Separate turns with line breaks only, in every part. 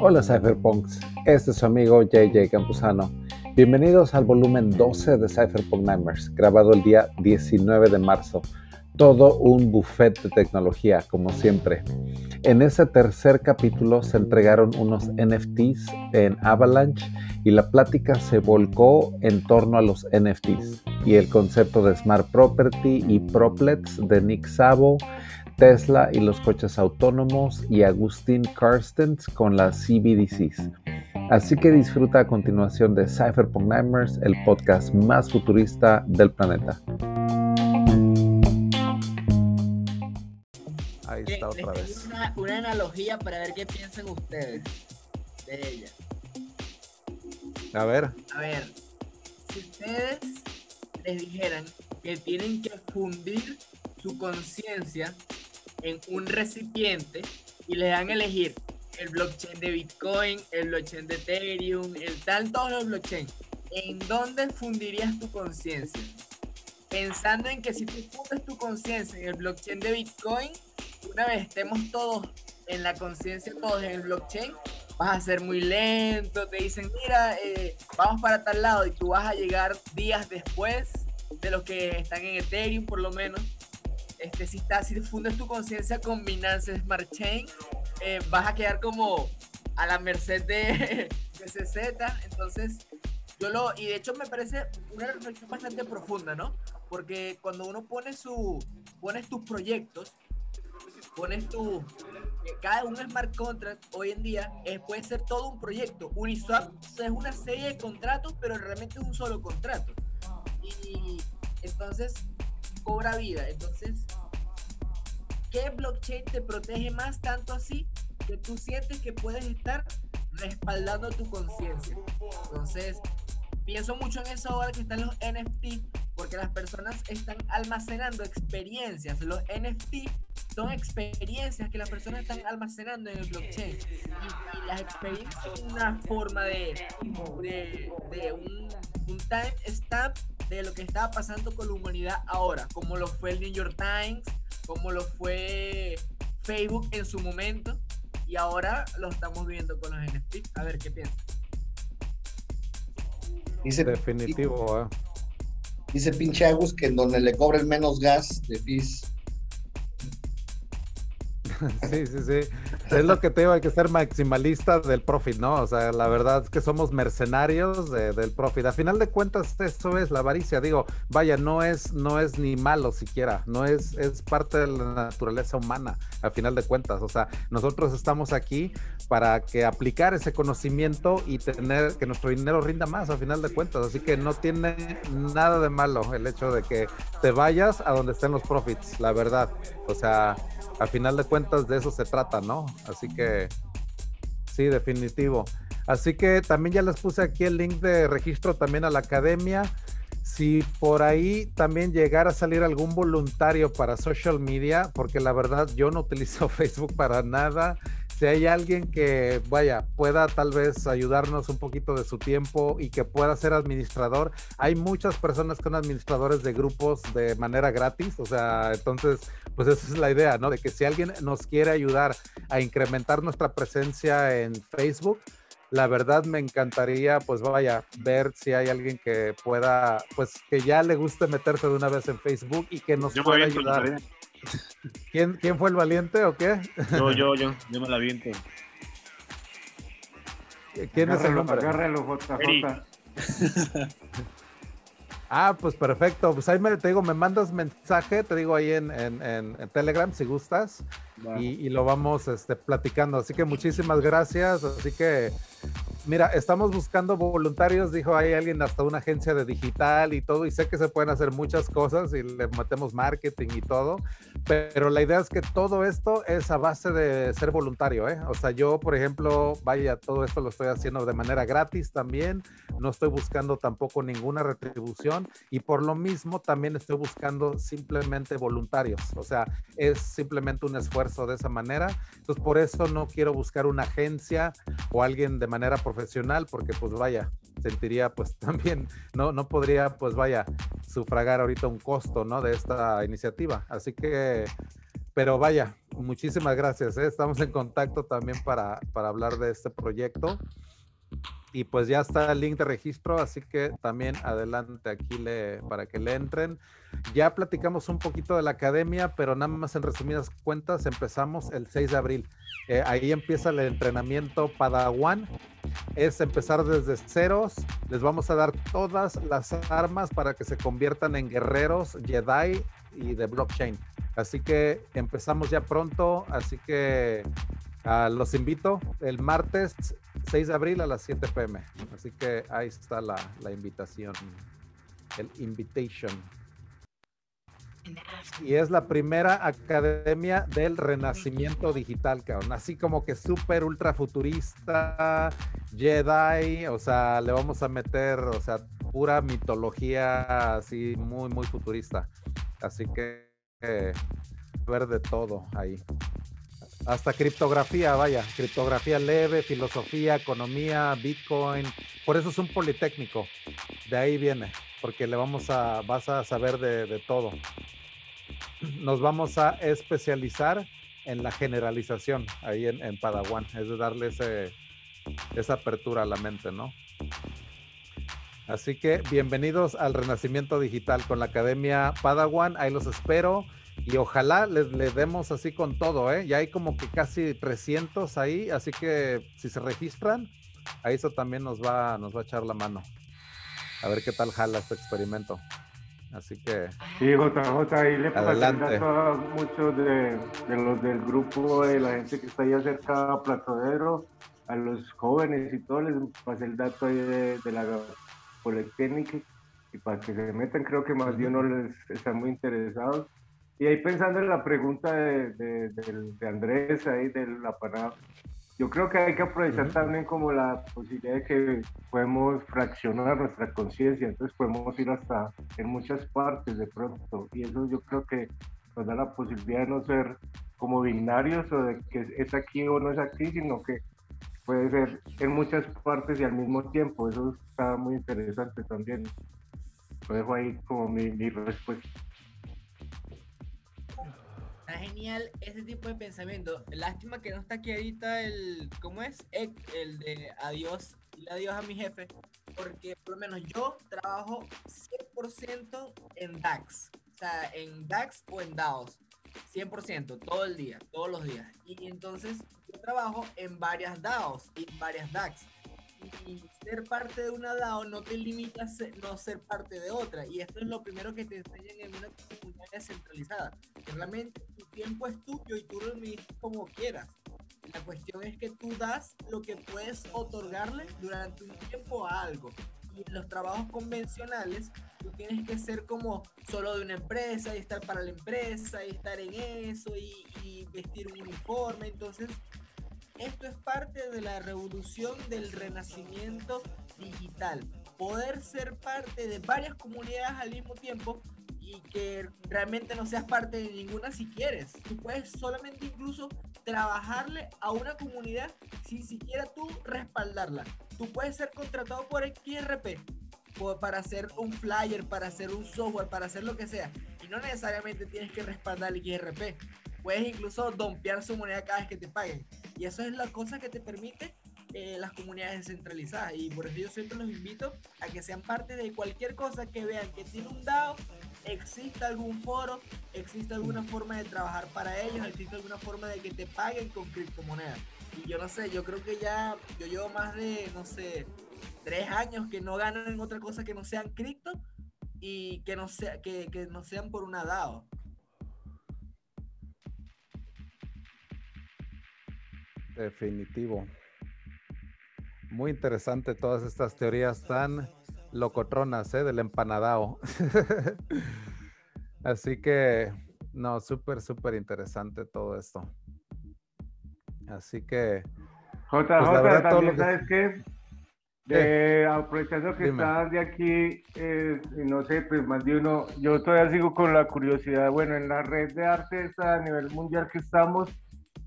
Hola Cypherpunks, este es su amigo JJ Campuzano. Bienvenidos al volumen 12 de Cypherpunk Nightmares, grabado el día 19 de marzo. Todo un buffet de tecnología, como siempre. En ese tercer capítulo se entregaron unos NFTs en Avalanche y la plática se volcó en torno a los NFTs y el concepto de Smart Property y Proplets de Nick Szabo, Tesla y los coches autónomos y Agustín Carstens con las CBDCs. Así que disfruta a continuación de Cypherpunk Nightmares, el podcast más futurista del planeta.
Ahí está otra vez. Una, una analogía para ver qué piensan ustedes de ella.
A ver.
A ver, si ustedes les dijeran que tienen que fundir su conciencia en un recipiente y les dan a elegir el blockchain de Bitcoin, el blockchain de Ethereum, el tal, todos los blockchains, ¿en dónde fundirías tu conciencia? Pensando en que si tú fundes tu conciencia en el blockchain de Bitcoin, una vez estemos todos en la conciencia, todos en el blockchain, vas a ser muy lento, te dicen, mira, eh, vamos para tal lado y tú vas a llegar días después de los que están en Ethereum por lo menos. Este, si, estás, si fundes tu conciencia con Binance Smart Chain, eh, vas a quedar como a la merced de, de CZ. Entonces, yo lo, y de hecho me parece una reflexión bastante profunda, ¿no? Porque cuando uno pone su, pones tus proyectos, pones tu, eh, cada un smart contract hoy en día es, puede ser todo un proyecto. Uniswap es una serie de contratos, pero realmente es un solo contrato. Y entonces cobra vida. Entonces, ¿qué blockchain te protege más tanto así que tú sientes que puedes estar respaldando tu conciencia? Entonces, pienso mucho en eso ahora que están los NFT, porque las personas están almacenando experiencias. Los NFT son experiencias que las personas están almacenando en el blockchain. Y, las experiencias son una forma de, de, de un, un time stamp de lo que estaba pasando con la humanidad ahora, como lo fue el New York Times, como lo fue Facebook en su momento, y ahora lo estamos viendo con los NFT. A ver, ¿qué piensas?
Dice, Definitivo,
¿eh? Dice pinche Agus que en donde le cobren menos gas de FIS
Sí, sí, sí. Es lo que te digo, hay que ser maximalista del profit, ¿no? O sea, la verdad es que somos mercenarios del profit. A final de cuentas, eso es la avaricia. Digo, vaya, no es, no es ni malo siquiera, no es, es parte de la naturaleza humana, a final de cuentas. O sea, nosotros estamos aquí para que aplicar ese conocimiento y tener que nuestro dinero rinda más, a final de cuentas. Así que no tiene nada de malo el hecho de que te vayas a donde estén los profits, la verdad. O sea, a final de cuentas de eso se trata, ¿no? Así que sí, definitivo. Así que también ya les puse aquí el link de registro también a la academia. Si por ahí también llegara a salir algún voluntario para social media, porque la verdad yo no utilizo Facebook para nada, si hay alguien que, vaya, pueda tal vez ayudarnos un poquito de su tiempo y que pueda ser administrador, hay muchas personas que son administradores de grupos de manera gratis, o sea, entonces, pues esa es la idea, ¿no? De que si alguien nos quiere ayudar a incrementar nuestra presencia en Facebook, la verdad me encantaría, pues vaya, ver si hay alguien que pueda, pues que ya le guste meterse de una vez en Facebook y que nos pueda ayudar. ¿Quién, ¿Quién fue el valiente o qué?
Yo, yo, yo, yo me la viento.
¿Quién es el nombre?
Agárralo, JJ.
Ah, pues perfecto. Pues ahí me, te digo, me mandas mensaje, te digo ahí en, en, Telegram si gustas y, y, lo vamos este, platicando. Así que muchísimas gracias. Así que Mira, estamos buscando voluntarios, dijo hay alguien hasta una agencia de digital y todo, y sé que se pueden hacer muchas cosas y le metemos marketing y todo, pero la idea es que todo esto es a base de ser voluntario, ¿eh? O sea, yo, por ejemplo, vaya, todo esto lo estoy haciendo de manera gratis también, no estoy buscando tampoco ninguna retribución y por lo mismo también estoy buscando simplemente voluntarios, o sea, es simplemente un esfuerzo de esa manera, entonces por eso no quiero buscar una agencia o alguien de manera profesional, porque pues vaya, sentiría pues también, no, no podría pues vaya, sufragar ahorita un costo, ¿no? De esta iniciativa. Así que pero vaya, muchísimas gracias. ¿eh? Estamos en contacto también para, para hablar de este proyecto. Y pues ya está el link de registro, así que también adelante aquí para que le entren. Ya platicamos un poquito de la academia, pero nada más en resumidas cuentas, empezamos el 6 de abril. Eh, ahí empieza el entrenamiento Padawan. Es empezar desde ceros. Les vamos a dar todas las armas para que se conviertan en guerreros Jedi y de blockchain. Así que empezamos ya pronto. Así que ah, los invito el martes 6 de abril a las 7 pm. Así que ahí está la, la invitación, el invitation. Y es la primera academia del renacimiento digital, cabrón. Así como que súper ultra futurista, Jedi, o sea, le vamos a meter, o sea, pura mitología así muy, muy futurista. Así que eh, ver de todo ahí. Hasta criptografía, vaya, criptografía leve, filosofía, economía, Bitcoin. Por eso es un politécnico. De ahí viene, porque le vamos a, vas a saber de, todo. Nos vamos a especializar en la generalización ahí en, en Padawan, es de darle ese, esa apertura a la mente, ¿no? Así que bienvenidos al Renacimiento Digital con la Academia Padawan, ahí los espero y ojalá les, les demos así con todo, ¿eh? Ya hay como que casi 300 ahí, así que si se registran, ahí eso también nos va, nos va a echar la mano. A ver qué tal jala este experimento. Así que
Sí, JJ, ahí le
Adelante.
a muchos de, de los del grupo, de la gente que está ahí cerca a Platodero, a los jóvenes y todo, les pasé el dato ahí de, de la Politécnica y para que se metan, creo que más de uno les están muy interesados. Y ahí pensando en la pregunta de, de, Andrés ahí de la parada, yo creo que hay que aprovechar también como la posibilidad de que podemos fraccionar nuestra conciencia, entonces podemos ir hasta en muchas partes de pronto, y eso yo creo que nos da la posibilidad de no ser como binarios o de que es aquí o no es aquí, sino que puede ser en muchas partes y al mismo tiempo, eso está muy interesante también. Lo dejo ahí como mi, mi respuesta.
Está genial ese tipo de pensamiento. Lástima que no está aquí ahorita el, ¿cómo es? El, el de adiós, dile adiós a mi jefe, porque por lo menos yo trabajo 100% en DAX, o sea, en DAX o en DAOs, 100%, todo el día, todos los días. Y entonces yo trabajo en varias DAOs y varias DAX. Ser parte de una DAO no te limita a ser- no ser parte de otra. Y esto es lo primero que te enseñan en una comunidad descentralizada que realmente tu tiempo es tuyo y tú lo administras como quieras. La cuestión es que tú das lo que puedes otorgarle durante un tiempo a algo. Y en los trabajos convencionales, tú tienes que ser como solo de una empresa y estar para la empresa y estar en eso y, y vestir un uniforme. Entonces, esto es parte de la revolución del renacimiento digital. Poder ser parte de varias comunidades al mismo tiempo y que realmente no seas parte de ninguna si quieres. Tú puedes solamente incluso trabajarle a una comunidad sin siquiera tú respaldarla. Tú puedes ser contratado por XRP o para hacer un flyer, para hacer un software, para hacer lo que sea. Y no necesariamente tienes que respaldar el XRP. Puedes incluso dompear su moneda cada vez que te paguen. Y eso es la cosa que te permite eh, las comunidades descentralizadas. Y por eso yo siempre los invito a que sean parte de cualquier cosa que vean que tiene un DAO, existe algún foro, existe alguna forma de trabajar para ellos, existe alguna forma de que te paguen con criptomonedas. Y yo no sé, yo creo que ya, yo llevo más de, no sé, tres años que no ganan otra cosa que no sean cripto y que no, sea, que, que no sean por una DAO.
Definitivo. Muy interesante todas estas teorías tan locotronas, ¿eh? Del empanadao. Así que, no, súper, súper interesante todo esto. Así que,
JJ,
Pues todo
también
que-
sabes que de, aprovechando que
Dime.
estás de aquí, eh, no sé, pues más de uno, yo todavía sigo con la curiosidad, bueno, en la red de arte esta a nivel mundial que estamos,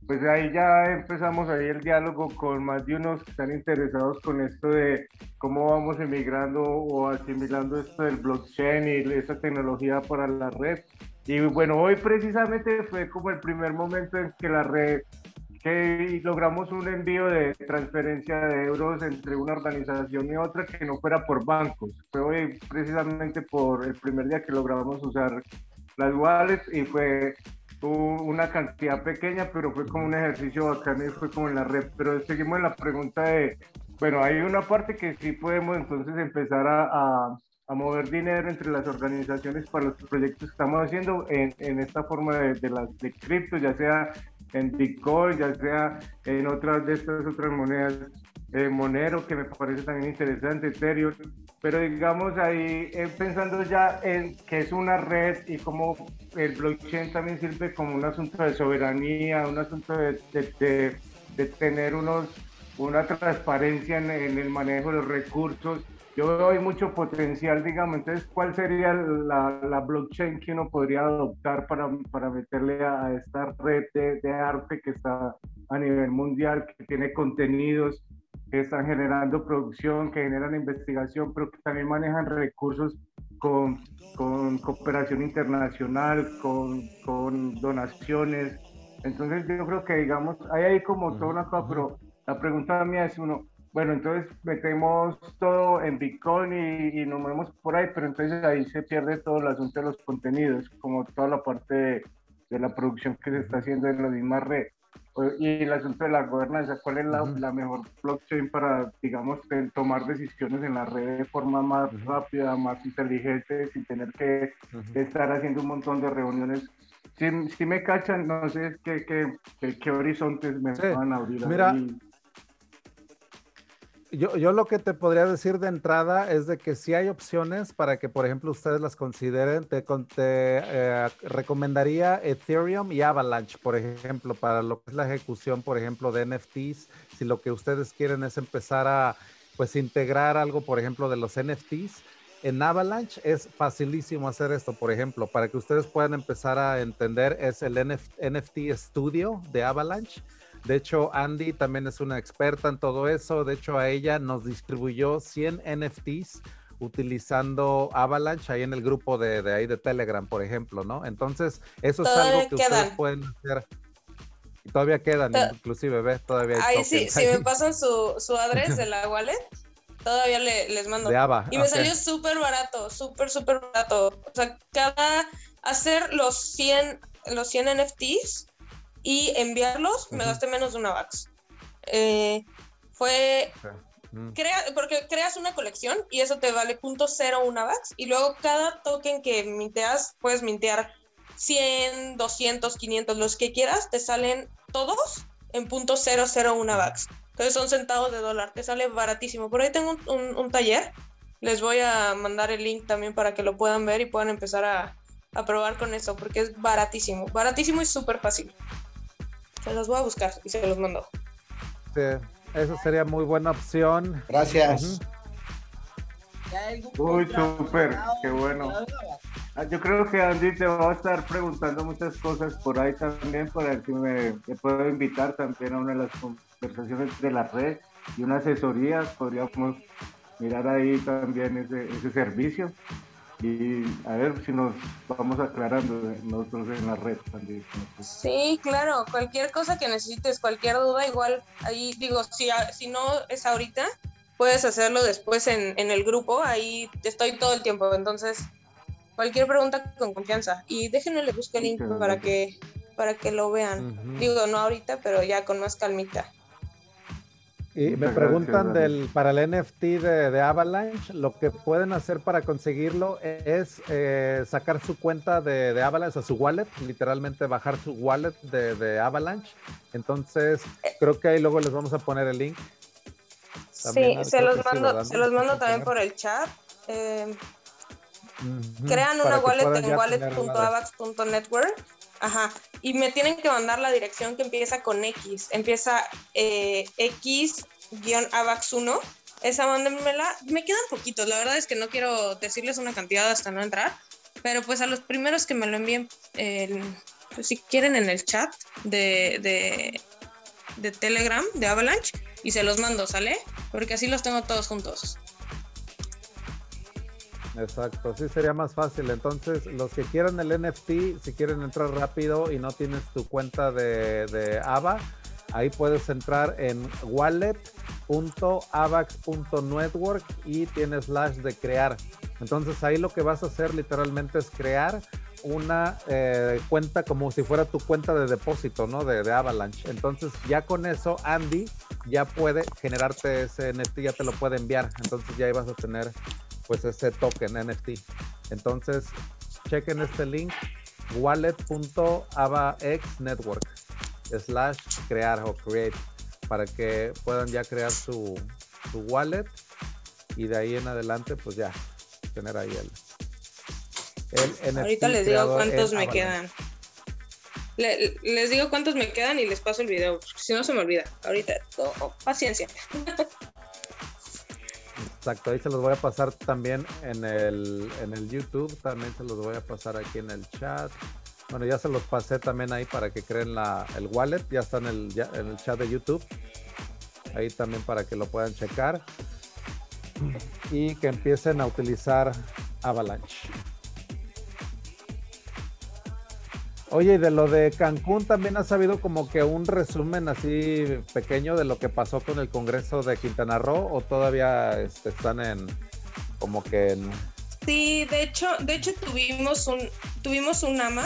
pues ahí ya empezamos ahí el diálogo con más de unos que están interesados con esto de cómo vamos emigrando o asimilando esto del blockchain y esa tecnología para la red. Y bueno, hoy precisamente fue como el primer momento en que la red, que logramos un envío de transferencia de euros entre una organización y otra que no fuera por bancos. Fue hoy precisamente por el primer día que logramos usar las wallets y fue una cantidad pequeña, pero fue como un ejercicio bacán y fue como en la red. Pero seguimos en la pregunta de, bueno, hay una parte que sí podemos entonces empezar a a mover dinero entre las organizaciones para los proyectos que estamos haciendo en, en esta forma de, de las de cripto, ya sea en Bitcoin, ya sea en otras de estas otras monedas, eh, Monero, que me parece también interesante, Ethereum, pero digamos ahí eh, pensando ya en que es una red y como el blockchain también sirve como un asunto de soberanía, un asunto de, de, de, tener unos, una transparencia en, en el manejo de los recursos yo veo mucho potencial, digamos, entonces, ¿cuál sería la, la blockchain que uno podría adoptar para, para meterle a, esta red de, de, arte que está a nivel mundial, que tiene contenidos, que están generando producción, que generan investigación, pero que también manejan recursos con, con cooperación internacional, con, con donaciones? Entonces, yo creo que, digamos, hay ahí como toda una cosa, pero la pregunta mía es uno, bueno, entonces metemos todo en Bitcoin y, nos movemos por ahí, pero entonces ahí se pierde todo el asunto de los contenidos, como toda la parte de, la producción que se está haciendo en la misma red. Y el asunto de la gobernanza, ¿cuál es la, mejor blockchain para, digamos, tomar decisiones en la red de forma más rápida, más inteligente, sin tener que estar haciendo un montón de reuniones si, me cachan, no sé qué, qué, qué, horizontes me van a abrir.
Mira, yo, yo, lo que te podría decir de entrada es de que si hay opciones para que, por ejemplo, ustedes las consideren. Te, eh, recomendaría Ethereum y Avalanche, por ejemplo, para lo que es la ejecución, por ejemplo, de NFTs. Si lo que ustedes quieren es empezar a, pues, integrar algo, por ejemplo, de los NFTs. En Avalanche es facilísimo hacer esto, por ejemplo, para que ustedes puedan empezar a entender, es el NFT Studio de Avalanche de hecho, Andy también es una experta en todo eso. De hecho, a ella nos distribuyó 100 NFTs utilizando Avalanche ahí en el grupo de, de ahí de Telegram, por ejemplo, ¿no? Entonces, eso es algo que ustedes pueden hacer. Y todavía quedan, inclusive, ¿ves? Todavía
hay Ahí sí, si me pasan su, su adres de la wallet, todavía les mando.
De Ava,
y me salió súper barato, súper, súper barato. O sea, cada hacer los 100, los 100 NFTs y enviarlos me gasté menos de una VAX. Eh, fue... Mm. Crea, porque creas una colección y eso te vale .01 una VAX y luego cada token que minteas puedes mintear 100, 200, 500, los que quieras, te salen todos en .001 VAX. Entonces son centavos de dólar, te sale baratísimo. Por ahí tengo un, un, taller, les voy a mandar el link también para que lo puedan ver y puedan empezar a, a probar con eso, porque es baratísimo, baratísimo y súper fácil. Los voy a buscar y se los mando.
Sí, eso sería muy buena opción.
Gracias.
Uy, súper, qué bueno. Ah, yo creo que Andy te va a estar preguntando muchas cosas por ahí también, para si me, puedo invitar también a una de las conversaciones de la red y una asesoría. Podríamos mirar ahí también ese, ese servicio y a ver si nos vamos aclarando nosotros en la red también.
Sí, claro, cualquier cosa que necesites, cualquier duda, igual ahí digo, si, si no es ahorita, puedes hacerlo después en, en el grupo, ahí estoy todo el tiempo, entonces cualquier pregunta con confianza y déjenme le busque el link para que para que lo vean. Digo, no ahorita, pero ya con más calmita.
Y me preguntan del, para el NFT de, Avalanche, lo que pueden hacer para conseguirlo es eh, sacar su cuenta de, Avalanche, o su wallet, literalmente bajar su wallet de, Avalanche. Entonces, creo que ahí luego les vamos a poner el link.
sí, se los, mando, se los mando también por el chat. Eh, crean una wallet en wallet.avax.network. Ajá. Y me tienen que mandar la dirección que empieza con X. Empieza eh, X-AVAX1. Esa mándenmela. Me quedan poquitos. La verdad es que no quiero decirles una cantidad hasta no entrar. Pero pues a los primeros que me lo envíen, pues si quieren en el chat de, de, de Telegram, de Avalanche, y se los mando, ¿sale? Porque así los tengo todos juntos.
Exacto, sí sería más fácil. Entonces, los que quieran el NFT, si quieren entrar rápido y no tienes tu cuenta de, de AVA, ahí puedes entrar en wallet.avax.network y tienes slash de crear. Entonces ahí lo que vas a hacer literalmente es crear una eh, cuenta como si fuera tu cuenta de depósito, ¿no? De, de, Avalanche. Entonces ya con eso Andy ya puede generarte ese NFT, ya te lo puede enviar. Entonces ya ahí vas a tener pues ese token NFT. Entonces chequen este link wallet.avaxnetwork slash crear o create para que puedan ya crear su, su wallet y de ahí en adelante pues ya tener ahí el,
el NFT Ahorita les digo cuántos me quedan. Le, les digo cuántos me quedan y les paso el video, si no se me olvida. Ahorita, oh, oh, paciencia.
Exacto, ahí se los voy a pasar también en el, en el YouTube, también se los voy a pasar aquí en el chat. Bueno, ya se los pasé también ahí para que creen el wallet, ya está en el, en el chat de YouTube. Ahí también para que lo puedan checar y que empiecen a utilizar Avalanche. Oye, de lo de Cancún también has sabido como que un resumen así pequeño de lo que pasó con el Congreso de Quintana Roo o todavía este, están en como que en...
Sí, de hecho, de hecho tuvimos un tuvimos un AMA.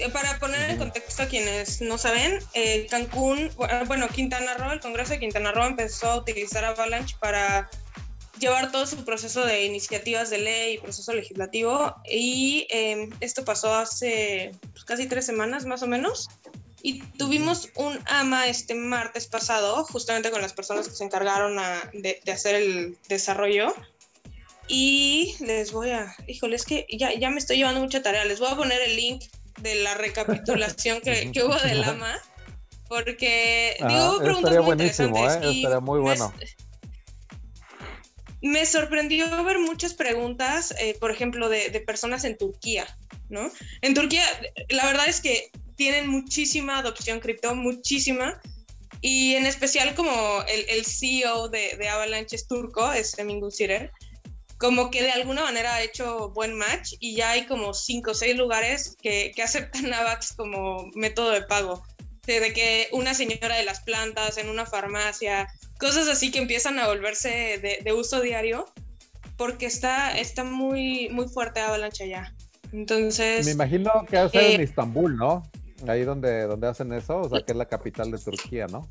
Eh, para poner en contexto a quienes no saben, eh, Cancún, bueno, Quintana Roo, el Congreso de Quintana Roo empezó a utilizar Avalanche para llevar todo su proceso de iniciativas de ley y proceso legislativo. Y em, esto pasó hace pues, casi tres semanas más o menos. Y tuvimos un AMA este martes pasado, justamente con las personas que se encargaron de, hacer el desarrollo. Y les voy a, híjole, es que ya, ya me estoy llevando mucha tarea. Les voy a poner el link de la recapitulación que, que hubo del AMA. Porque,
ah, digo, preguntas muy interesantes. ¿eh? Estaría muy bueno
me sorprendió ver muchas preguntas, eh, por ejemplo, de, personas en Turquía, ¿no? En Turquía, la verdad es que tienen muchísima adopción cripto, muchísima. Y en especial como el, CEO de, Avalanche es turco, es Emin Sirer, como que de alguna manera ha hecho buen match y ya hay como cinco o seis lugares que, aceptan AVAX como método de pago. De que una señora de las plantas en una farmacia, cosas así que empiezan a volverse de, uso diario porque está, está muy, muy fuerte Avalanche allá. Entonces.
Me imagino que a ser en eh, Istambul, ¿no? Ahí donde, donde hacen eso, o sea, que es la capital de Turquía, ¿no?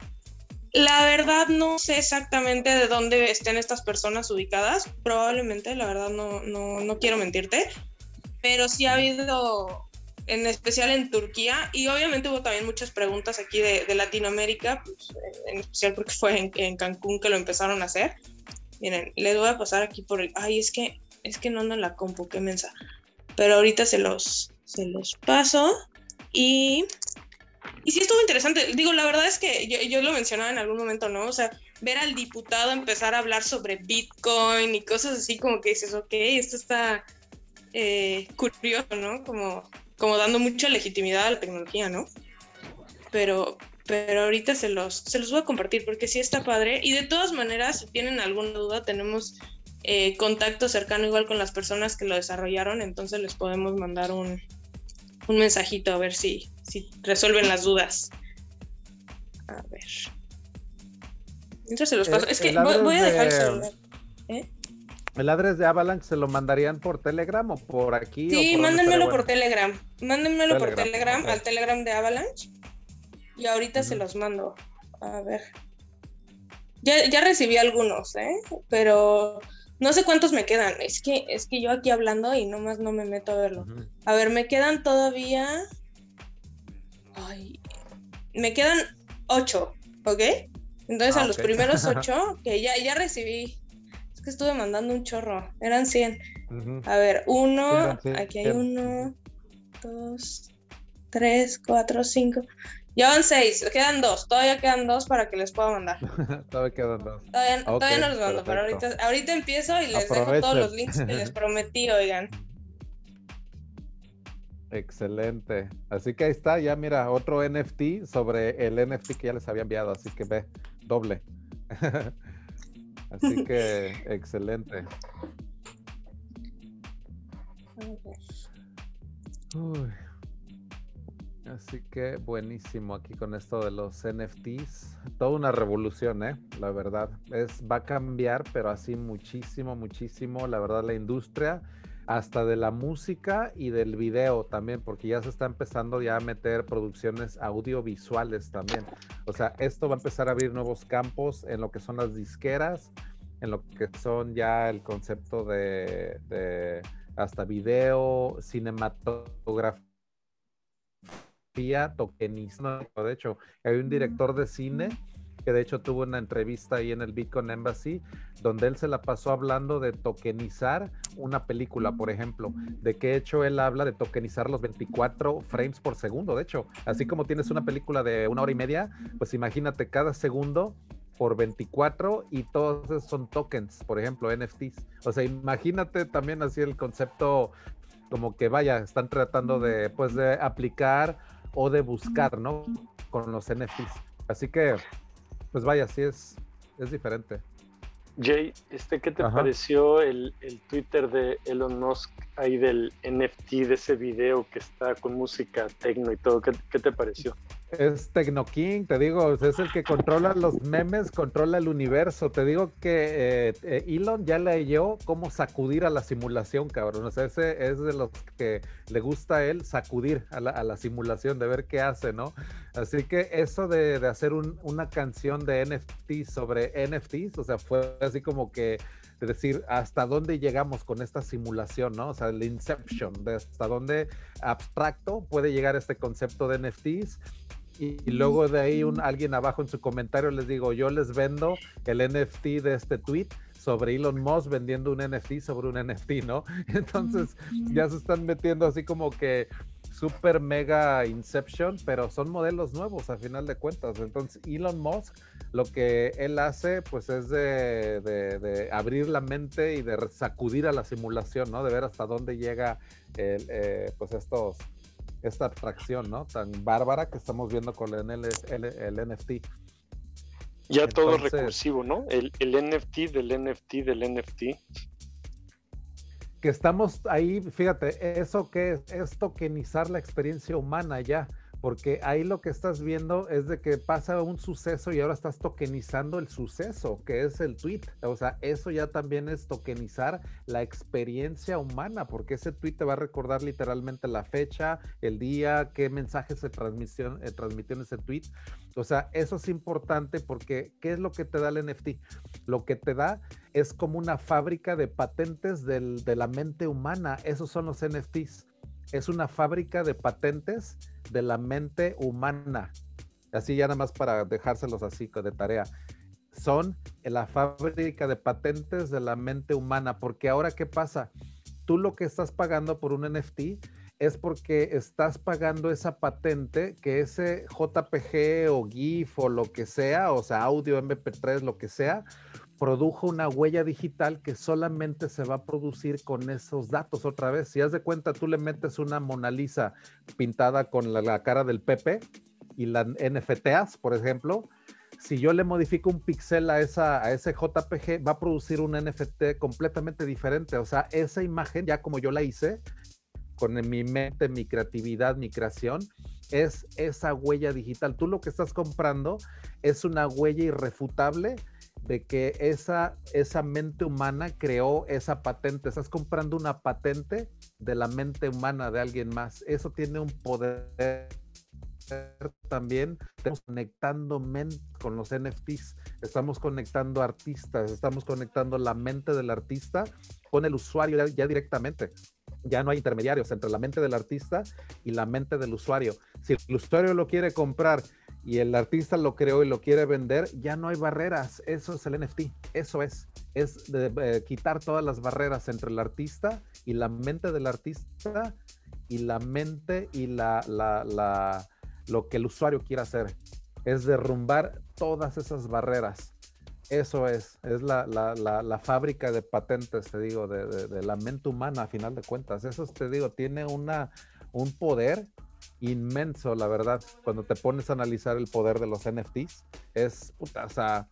La verdad no sé exactamente de dónde estén estas personas ubicadas. Probablemente, la verdad no, no, no quiero mentirte. Pero sí ha habido en especial en Turquía, y obviamente hubo también muchas preguntas aquí de, Latinoamérica, pues, en especial porque fue en, Cancún que lo empezaron a hacer. Miren, les voy a pasar aquí por el... Ay, es que, es que no ando en la compu, qué mensa. Pero ahorita se los, se los paso y... Y sí estuvo interesante. Digo, la verdad es que yo, yo lo mencionaba en algún momento, ¿no? O sea, ver al diputado empezar a hablar sobre Bitcoin y cosas así como que dices, ok, esto está eh, curioso, ¿no? Como como dando mucha legitimidad a la tecnología, ¿no? Pero, pero ahorita se los, se los voy a compartir porque sí está padre. Y de todas maneras, si tienen alguna duda, tenemos eh, contacto cercano igual con las personas que lo desarrollaron, entonces les podemos mandar un, un mensajito a ver si, si resuelven las dudas. A ver. Entonces se los paso. es que voy, a dejar el celular. ¿Eh?
¿El adres de Avalanche se lo mandarían por Telegram o por aquí?
Sí, mándenmelo por Telegram. Mándenmelo por Telegram, al Telegram de Avalanche. Y ahorita se los mando. A ver. Ya, ya recibí algunos, ¿eh? Pero no sé cuántos me quedan. Es que, es que yo aquí hablando y nomás no me meto a verlo. A ver, me quedan todavía. Ay. Me quedan ocho, ¿ok? Entonces a ah, los primeros ocho, que ya, ya recibí que estuve mandando un chorro. Eran 100. A ver, uno, aquí hay uno, dos, tres, cuatro, cinco. Ya van seis, quedan dos, todavía quedan dos para que les pueda mandar.
todavía quedan dos.
Todavía, no los mando, pero ahorita, ahorita empiezo y les dejo todos los links que les prometí, oigan.
Excelente. Así que ahí está, ya mira, otro NFT sobre el NFT que ya les había enviado, así que ve, doble. Así que excelente. Uy. Así que buenísimo aquí con esto de los NFTs. Toda una revolución, ¿eh? La verdad. Es, va a cambiar, pero así muchísimo, muchísimo. La verdad, la industria hasta de la música y del video también, porque ya se está empezando ya a meter producciones audiovisuales también. O sea, esto va a empezar a abrir nuevos campos en lo que son las disqueras, en lo que son ya el concepto de, de hasta video, cinematografía tokenizado. De hecho, hay un director de cine que de hecho tuvo una entrevista ahí en el Bitcoin Embassy, donde él se la pasó hablando de tokenizar una película, por ejemplo, de qué hecho él habla de tokenizar los 24 frames por segundo, de hecho, así como tienes una película de una hora y media, pues imagínate cada segundo por 24 y todos esos son tokens, por ejemplo, NFTs. O sea, imagínate también así el concepto como que vaya, están tratando de pues de aplicar o de buscar, ¿no? Con los NFTs. Así que, pues vaya, sí es, es diferente.
Jay, este, ¿qué te pareció el, el, Twitter de Elon Musk ahí del NFT de ese video que está con música tecno y todo? ¿Qué, qué te pareció?
Es Tecno King, te digo, es el que controla los memes, controla el universo. Te digo que eh, eh, Elon ya le cómo sacudir a la simulación, cabrón. O sea, ese es de los que le gusta a él sacudir a la, simulación, de ver qué hace, ¿no? Así que eso de, hacer un, una canción de NFT sobre NFTs, o sea, fue así como que de decir hasta dónde llegamos con esta simulación, ¿no? O sea, el inception, de hasta dónde abstracto puede llegar este concepto de NFTs y, luego de ahí un, alguien abajo en su comentario les digo, yo les vendo el NFT de este tweet sobre Elon Musk vendiendo un NFT sobre un NFT, ¿no? Entonces ya se están metiendo así como que super mega Inception, pero son modelos nuevos a final de cuentas. Entonces Elon Musk lo que él hace pues es de, de, de abrir la mente y de sacudir a la simulación, ¿no? De ver hasta dónde llega el, eh, pues estos esta abstracción, ¿no? Tan bárbara que estamos viendo con el, el, el NFT.
Ya Entonces, todo recursivo, ¿no? El, el, NFT del NFT del NFT.
Que estamos ahí, fíjate, eso que es, es tokenizar la experiencia humana ya porque ahí lo que estás viendo es de que pasa un suceso y ahora estás tokenizando el suceso, que es el tweet. O sea, eso ya también es tokenizar la experiencia humana, porque ese tweet te va a recordar literalmente la fecha, el día, qué mensaje se transmitió, eh, transmitió en ese tweet. O sea, eso es importante porque ¿qué es lo que te da el NFT? Lo que te da es como una fábrica de patentes de la mente humana. Esos son los NFTs es una fábrica de patentes de la mente humana. Así ya nada más para dejárselos así de tarea. Son la fábrica de patentes de la mente humana, porque ahora qué pasa? Tú lo que estás pagando por un NFT es porque estás pagando esa patente que ese JPG o GIF o lo que sea, o sea, audio MP3, lo que sea, produjo una huella digital que solamente se va a producir con esos datos otra vez. Si haz de cuenta, tú le metes una Mona Lisa pintada con la, cara del Pepe y la NFTas, por ejemplo, si yo le modifico un pixel a, esa, a ese JPG, va a producir un NFT completamente diferente. O sea, esa imagen, ya como yo la hice, con mi mente, mi creatividad, mi creación, es esa huella digital. Tú lo que estás comprando es una huella irrefutable de que esa, esa mente humana creó esa patente. Estás comprando una patente de la mente humana de alguien más. Eso tiene un poder también. Estamos conectando con los NFTs, estamos conectando artistas, estamos conectando la mente del artista con el usuario ya, directamente ya no hay intermediarios entre la mente del artista y la mente del usuario. Si el usuario lo quiere comprar y el artista lo creó y lo quiere vender, ya no hay barreras. Eso es el NFT. Eso es. Es de, eh, quitar todas las barreras entre el artista y la mente del artista y la mente y la, la, la lo que el usuario quiera hacer. Es derrumbar todas esas barreras. Eso es, es la, la, la fábrica de patentes, te digo, de, de, la mente humana, a final de cuentas. Eso, te digo, tiene una, un poder inmenso, la verdad. Cuando te pones a analizar el poder de los NFTs, es, puta, o sea,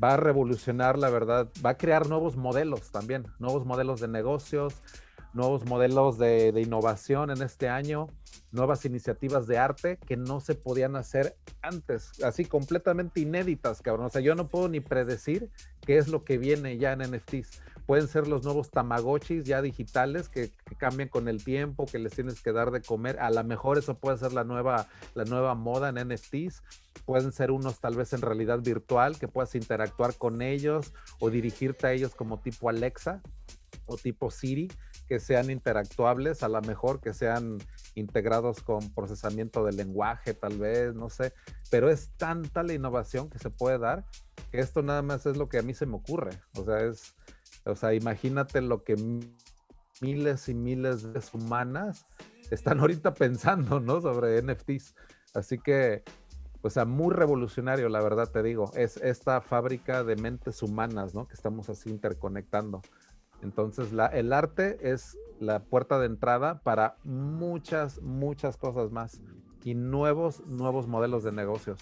va a revolucionar, la verdad, va a crear nuevos modelos también, nuevos modelos de negocios, nuevos modelos de, innovación en este año, nuevas iniciativas de arte que no se podían hacer antes, así completamente inéditas, cabrón. O sea, yo no puedo ni predecir qué es lo que viene ya en NFTs. Pueden ser los nuevos tamagotchis ya digitales que, que cambian con el tiempo, que les tienes que dar de comer. A lo mejor eso puede ser la nueva, la nueva moda en NFTs. Pueden ser unos tal vez en realidad virtual, que puedas interactuar con ellos o dirigirte a ellos como tipo Alexa o tipo Siri que sean interactuables, a lo mejor que sean integrados con procesamiento de lenguaje, tal vez, no sé, pero es tanta la innovación que se puede dar que esto nada más es lo que a mí se me ocurre. O sea, es, o sea, imagínate lo que miles y miles de humanas están ahorita pensando, ¿no? Sobre NFTs. Así que, o sea, muy revolucionario, la verdad te digo, es esta fábrica de mentes humanas, ¿no? Que estamos así interconectando. Entonces, el arte es la puerta de entrada para muchas, muchas cosas más y nuevos, nuevos modelos de negocios.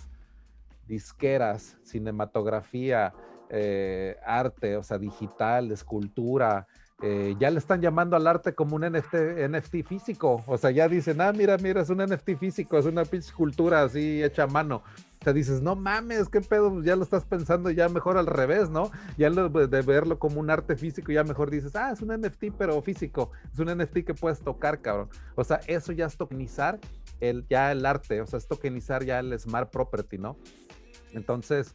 Disqueras, cinematografía, eh, arte, o sea, digital, escultura. Eh, ya le están llamando al arte como un NFT, físico. O sea, ya dicen, ah, mira, mira, es un NFT físico, es una pinche así hecha a mano. Sea, dices, no mames, qué pedo, ya lo estás pensando ya mejor al revés, ¿no? Ya de verlo como un arte físico, ya mejor dices, ah, es un NFT, pero físico, es un NFT que puedes tocar, cabrón. O sea, eso ya es tokenizar el, ya el arte, o sea, es tokenizar ya el smart property, ¿no? Entonces,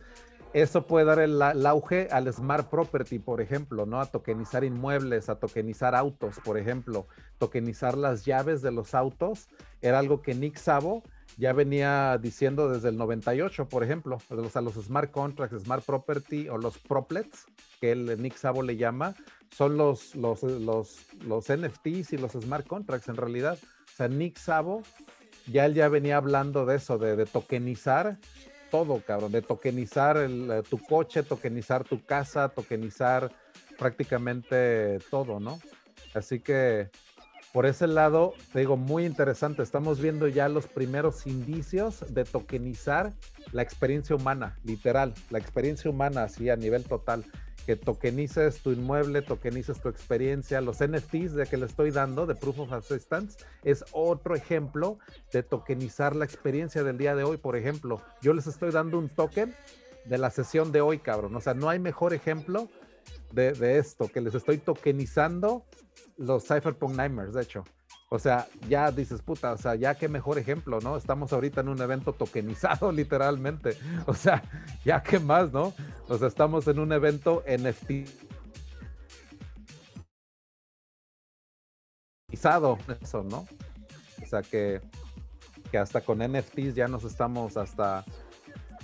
eso puede dar el, el, auge al smart property, por ejemplo, ¿no? A tokenizar inmuebles, a tokenizar autos, por ejemplo. Tokenizar las llaves de los autos era algo que Nick Savo ya venía diciendo desde el 98, por ejemplo, sea, los smart contracts, smart property o los proplets, que el Nick Savo le llama, son los, NFTs y los smart contracts en realidad. O sea, Nick Savo ya él ya venía hablando de eso, de, de tokenizar todo, cabrón, de tokenizar el, eh, tu coche, tokenizar tu casa, tokenizar prácticamente todo, ¿no? Así que por ese lado, te digo, muy interesante. Estamos viendo ya los primeros indicios de tokenizar la experiencia humana, literal, la experiencia humana así a nivel total. Que tokenices tu inmueble, tokenices tu experiencia. Los NFTs de que le estoy dando, de Proof of Assistance, es otro ejemplo de tokenizar la experiencia del día de hoy. Por ejemplo, yo les estoy dando un token de la sesión de hoy, cabrón. O sea, no hay mejor ejemplo de, esto, que les estoy tokenizando los Cypherpunk Nightmares, de hecho. O sea, ya dices, puta, o sea, ya qué mejor ejemplo, ¿no? Estamos ahorita en un evento tokenizado, literalmente. O sea, ya qué más, ¿no? O sea, estamos en un evento NFT. Eso, ¿no? O sea, que, que hasta con NFTs ya nos estamos hasta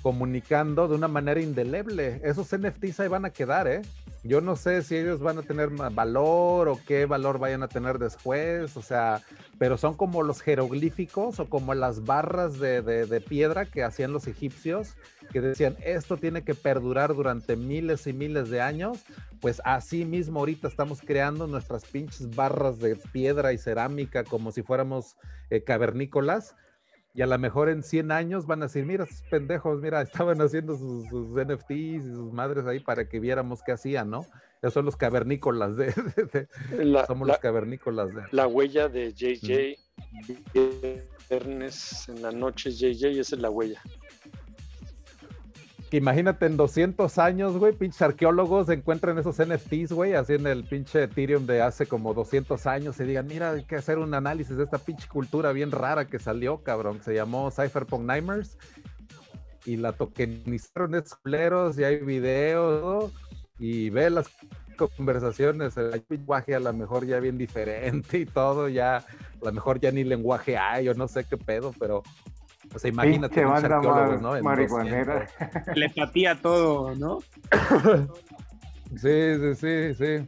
comunicando de una manera indeleble. Esos NFTs ahí van a quedar, ¿eh? Yo no sé si ellos van a tener valor o qué valor vayan a tener después, o sea, pero son como los jeroglíficos o como las barras de, de, piedra que hacían los egipcios, que decían, esto tiene que perdurar durante miles y miles de años, pues así mismo ahorita estamos creando nuestras pinches barras de piedra y cerámica como si fuéramos eh, cavernícolas y a lo mejor en 100 años van a decir, mira, esos pendejos, mira, estaban haciendo sus, sus, NFTs y sus madres ahí para que viéramos qué hacían, ¿no? Esos son los cavernícolas de... de, de la, somos la, los cavernícolas de...
La huella de JJ, viernes en la noche JJ, esa es la huella.
Imagínate en 200 años, güey, pinches arqueólogos encuentran esos NFTs, güey, así en el pinche Ethereum de hace como 200 años y digan, mira, hay que hacer un análisis de esta pinche cultura bien rara que salió, cabrón, se llamó Cypherpunk Nightmares y la tokenizaron esos y hay videos y ve las conversaciones, el lenguaje a lo mejor ya bien diferente y todo, ya a lo mejor ya ni lenguaje hay o no sé qué pedo, pero o sea, imagínate
sí, un arqueólogos, ¿no? marihuanera.
Telepatía todo, ¿no?
sí, sí, sí, sí.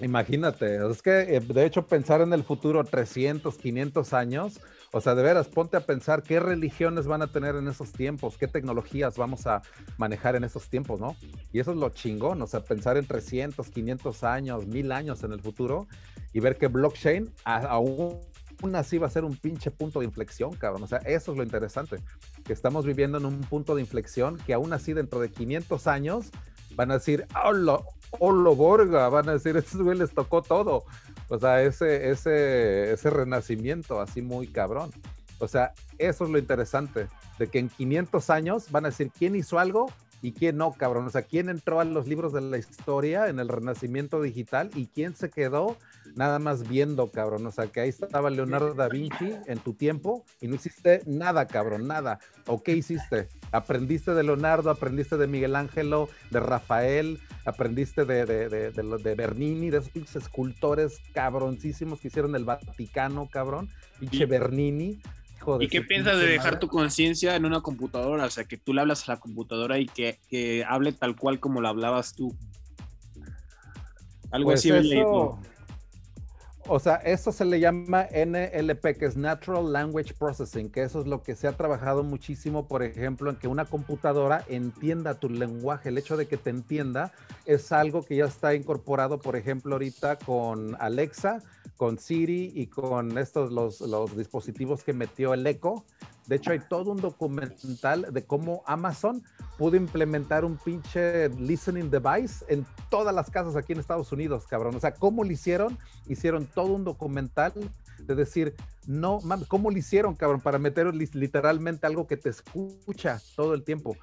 Imagínate, es que eh, de hecho pensar en el futuro 300, 500 años, o sea, de veras, ponte a pensar qué religiones van a tener en esos tiempos, qué tecnologías vamos a manejar en esos tiempos, ¿no? Y eso es lo chingón, o sea, pensar en 300, 500 años, 1000 años en el futuro y ver que blockchain aún aún así va a ser un pinche punto de inflexión, cabrón. O sea, eso es lo interesante, que estamos viviendo en un punto de inflexión que aún así dentro de 500 años van a decir, hola, hola, Borga, van a decir, estos güey les tocó todo. O sea, ese, ese, ese renacimiento así muy cabrón. O sea, eso es lo interesante, de que en 500 años van a decir quién hizo algo y quién no, cabrón. O sea, quién entró a los libros de la historia en el renacimiento digital y quién se quedó nada más viendo, cabrón. O sea, que ahí estaba Leonardo da Vinci en tu tiempo y no hiciste nada, cabrón, nada. ¿O qué hiciste? Aprendiste de Leonardo, aprendiste de Miguel Ángelo, de Rafael, aprendiste de, de, de, de, de Bernini, de esos escultores cabroncísimos que hicieron el Vaticano, cabrón. Pinche Bernini.
¿Y qué piensas de dejar tu conciencia en una computadora? O sea, que tú le hablas a la computadora y que, que hable tal cual como la hablabas tú.
Algo pues así. Eso, o sea, eso se le llama NLP, que es Natural Language Processing, que eso es lo que se ha trabajado muchísimo, por ejemplo, en que una computadora entienda tu lenguaje. El hecho de que te entienda es algo que ya está incorporado, por ejemplo, ahorita con Alexa, con Siri y con estos los, los dispositivos que metió el Echo. De hecho, hay todo un documental de cómo Amazon pudo implementar un pinche listening device en todas las casas aquí en Estados Unidos, cabrón. O sea, ¿cómo lo hicieron? Hicieron todo un documental de decir, no, mames, ¿cómo lo hicieron, cabrón? Para meter literalmente algo que te escucha todo el tiempo.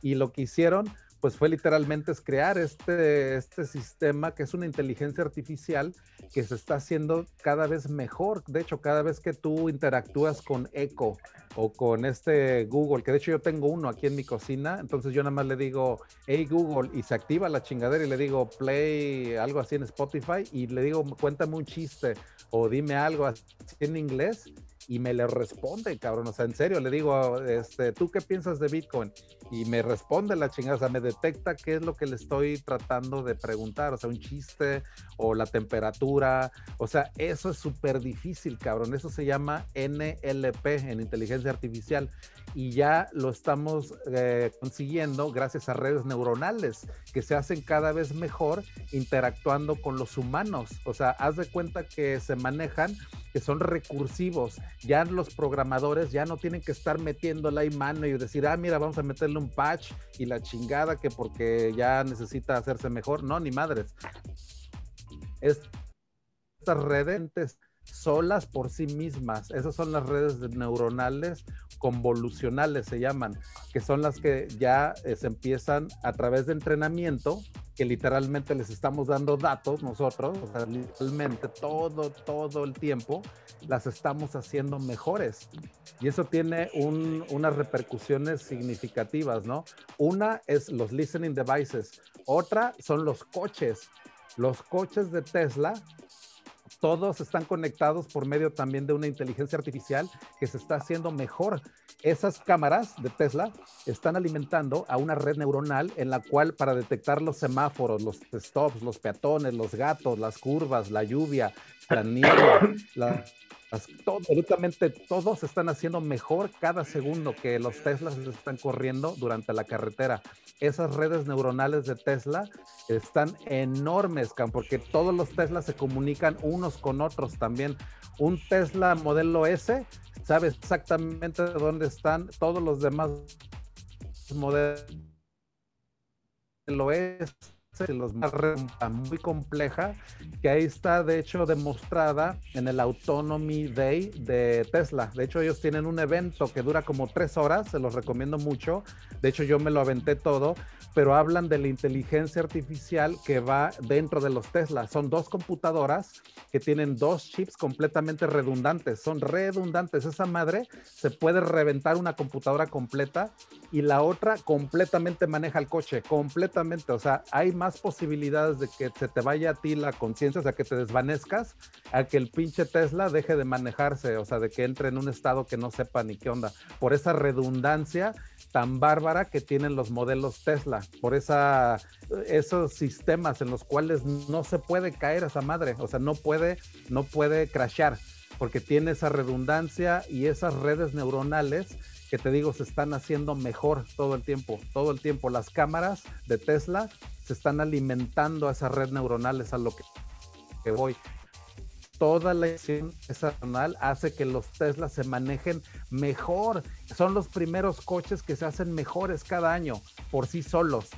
Y lo que hicieron pues fue literalmente es crear este, este sistema que es una inteligencia artificial que se está haciendo cada vez mejor. De hecho, cada vez que tú interactúas con Echo o con este Google, que de hecho yo tengo uno aquí en mi cocina, entonces yo nada más le digo, hey Google, y se activa la chingadera y le digo, play algo así en Spotify y le digo, cuéntame un chiste o dime algo así en inglés y me le responde, cabrón. O sea, en serio, le digo, este, ¿tú qué piensas de Bitcoin? Y me responde la chingada, o sea, me detecta qué es lo que le estoy tratando de preguntar, o sea, un chiste o la temperatura, o sea, eso es súper difícil, cabrón. Eso se llama NLP en inteligencia artificial y ya lo estamos eh, consiguiendo gracias a redes neuronales que se hacen cada vez mejor interactuando con los humanos. O sea, haz de cuenta que se manejan que son recursivos. Ya los programadores ya no tienen que estar metiéndole ahí mano y decir, ah, mira, vamos a meterle un patch y la chingada que porque ya necesita hacerse mejor. No, ni madres. Estas redes solas por sí mismas. Esas son las redes neuronales convolucionales, se llaman, que son las que ya eh, se empiezan a través de entrenamiento, que literalmente les estamos dando datos nosotros, o sea, literalmente todo, todo el tiempo, las estamos haciendo mejores. Y eso tiene unas repercusiones significativas, ¿no? Una es los listening devices, otra son los coches. Los coches de Tesla todos están conectados por medio también de una inteligencia artificial que se está haciendo mejor. Esas cámaras de Tesla están alimentando a una red neuronal en la cual para detectar los semáforos, los stops, los peatones, los gatos, las curvas, la lluvia, la nieve, la, absolutamente todos están haciendo mejor cada segundo que los Teslas están corriendo durante la carretera. Esas redes neuronales de Tesla están enormes, porque todos los Teslas se comunican unos con otros también. Un Tesla modelo S sabe exactamente dónde están todos los demás modelos S los más muy compleja, que ahí está de hecho demostrada en el Autonomy Day de Tesla. De hecho, ellos tienen un evento que dura como tres horas, se los recomiendo mucho. De hecho, yo me lo aventé todo, pero hablan de la inteligencia artificial que va dentro de los Tesla. Son dos computadoras que tienen dos chips completamente redundantes, son redundantes. Esa madre se puede reventar una computadora completa y la otra completamente maneja el coche, completamente. O sea, hay más más posibilidades de que se te vaya a ti la conciencia, o sea, que te desvanezcas, a que el pinche Tesla deje de manejarse, o sea, de que entre en un estado que no sepa ni qué onda, por esa redundancia tan bárbara que tienen los modelos Tesla, por esa, esos sistemas en los cuales no se puede caer esa madre, o sea, no puede, no puede crashear, porque tiene esa redundancia y esas redes neuronales que te digo se están haciendo mejor todo el tiempo, todo el tiempo. Las cámaras de Tesla se están alimentando a esa red neuronal, es a lo que, voy. Toda la esa neuronal hace que los Tesla se manejen mejor. Son los primeros coches que se hacen mejores cada año por sí solos.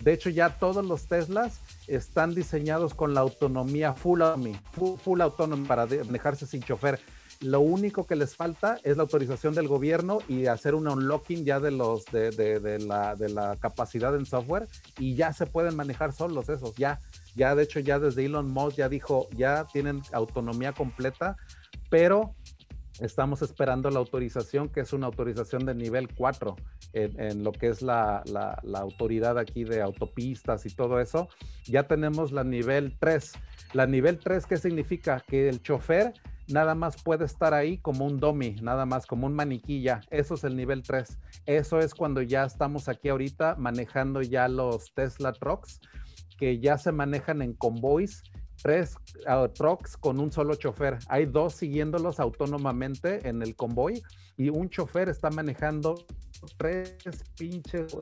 De hecho, ya todos los Teslas están diseñados con la autonomía full, full, full para manejarse sin chofer. Lo único que les falta es la autorización del gobierno y hacer un unlocking ya de los de, de, la, de la capacidad en software y ya se pueden manejar solos esos. Ya, ya de hecho ya desde Elon Musk ya dijo, ya tienen autonomía completa, pero estamos esperando la autorización, que es una autorización de nivel 4 en, lo que es la, la, autoridad aquí de autopistas y todo eso. Ya tenemos la nivel 3. La nivel 3, ¿qué significa? Que el chofer nada más puede estar ahí como un dummy, nada más como un maniquilla. Eso es el nivel 3. Eso es cuando ya estamos aquí ahorita manejando ya los Tesla Trucks, que ya se manejan en convoys tres uh, trucks con un solo chofer. Hay dos siguiéndolos autónomamente en el convoy y un chofer está manejando tres pinches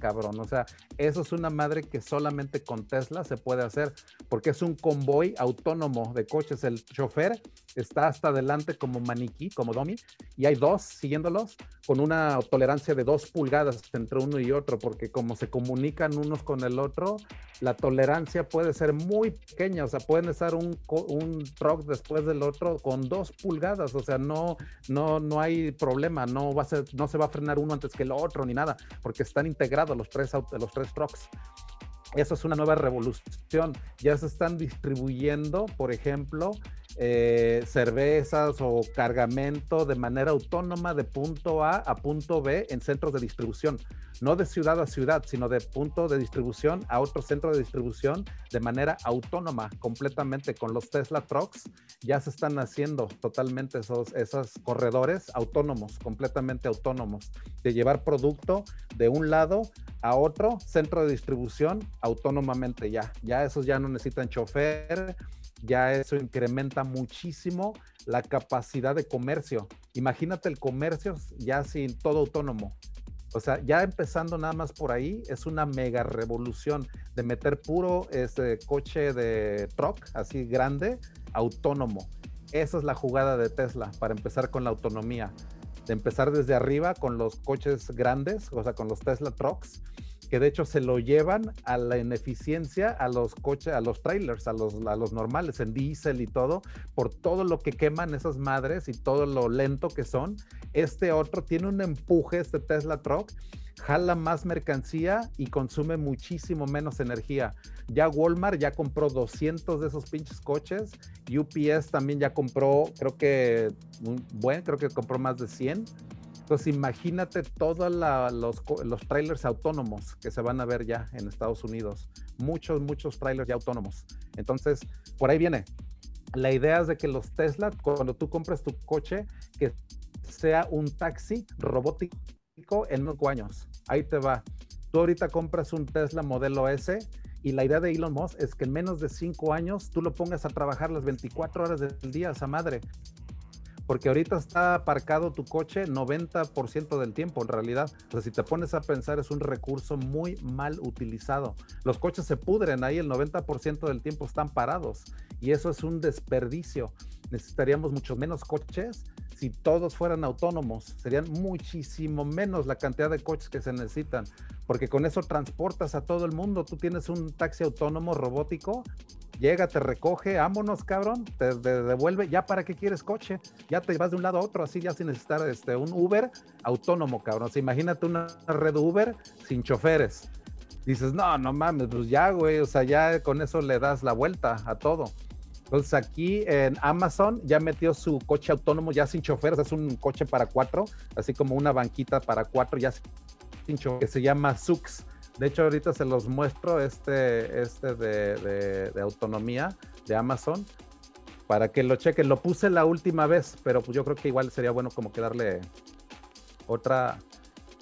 cabrón. O sea, eso es una madre que solamente con Tesla se puede hacer porque es un convoy autónomo de coches. El chofer está hasta adelante como maniquí, como dummy, y hay dos siguiéndolos con una tolerancia de dos pulgadas entre uno y otro, porque como se comunican unos con el otro, la tolerancia puede ser muy pequeña. O sea, pueden estar un, un truck después del otro con dos pulgadas. O sea, no, no, no hay problema. No va a ser, no se va a frenar uno antes que el otro ni nada, porque están integrados los tres, los tres trucks. Eso es una nueva revolución. Ya se están distribuyendo, por ejemplo, eh, cervezas o cargamento de manera autónoma de punto A a punto B en centros de distribución, no de ciudad a ciudad, sino de punto de distribución a otro centro de distribución de manera autónoma, completamente con los Tesla Trucks. Ya se están haciendo totalmente esos, esos corredores autónomos, completamente autónomos, de llevar producto de un lado a otro centro de distribución autónomamente ya. Ya esos ya no necesitan chofer ya eso incrementa muchísimo la capacidad de comercio. Imagínate el comercio ya sin todo autónomo. O sea, ya empezando nada más por ahí, es una mega revolución de meter puro este coche de truck, así grande, autónomo. Esa es la jugada de Tesla para empezar con la autonomía. De empezar desde arriba con los coches grandes, o sea, con los Tesla Trucks, que de hecho se lo llevan a la ineficiencia a los coches, a los trailers, a los, a los normales, en diésel y todo, por todo lo que queman esas madres y todo lo lento que son. Este otro tiene un empuje, este Tesla Truck, jala más mercancía y consume muchísimo menos energía. Ya Walmart ya compró 200 de esos pinches coches, UPS también ya compró, creo que, bueno, creo que compró más de 100 entonces imagínate todos los, trailers autónomos que se van a ver ya en Estados Unidos. Muchos, muchos trailers ya autónomos. Entonces, por ahí viene. La idea es de que los Tesla, cuando tú compres tu coche, que sea un taxi robótico en unos años. Ahí te va. Tú ahorita compras un Tesla modelo S y la idea de Elon Musk es que en menos de cinco años tú lo pongas a trabajar las 24 horas del día, esa madre porque ahorita está aparcado tu coche 90% del tiempo en realidad. O sea, si te pones a pensar es un recurso muy mal utilizado. Los coches se pudren ahí, el 90% del tiempo están parados y eso es un desperdicio. Necesitaríamos muchos menos coches si todos fueran autónomos. Serían muchísimo menos la cantidad de coches que se necesitan, porque con eso transportas a todo el mundo. Tú tienes un taxi autónomo robótico llega, te recoge, vámonos, cabrón, te, devuelve, ya para qué quieres coche, ya te vas de un lado a otro, así ya sin necesitar este, un Uber autónomo, cabrón. imagínate una red Uber sin choferes. Dices, no, no mames, pues ya, güey, o sea, ya con eso le das la vuelta a todo. Entonces aquí en Amazon ya metió su coche autónomo ya sin choferes, es un coche para cuatro, así como una banquita para cuatro ya sin chofer, que se llama Sux. De hecho, ahorita se los muestro este, este de, autonomía de Amazon para que lo chequen. Lo puse la última vez, pero pues yo creo que igual sería bueno como que darle otra,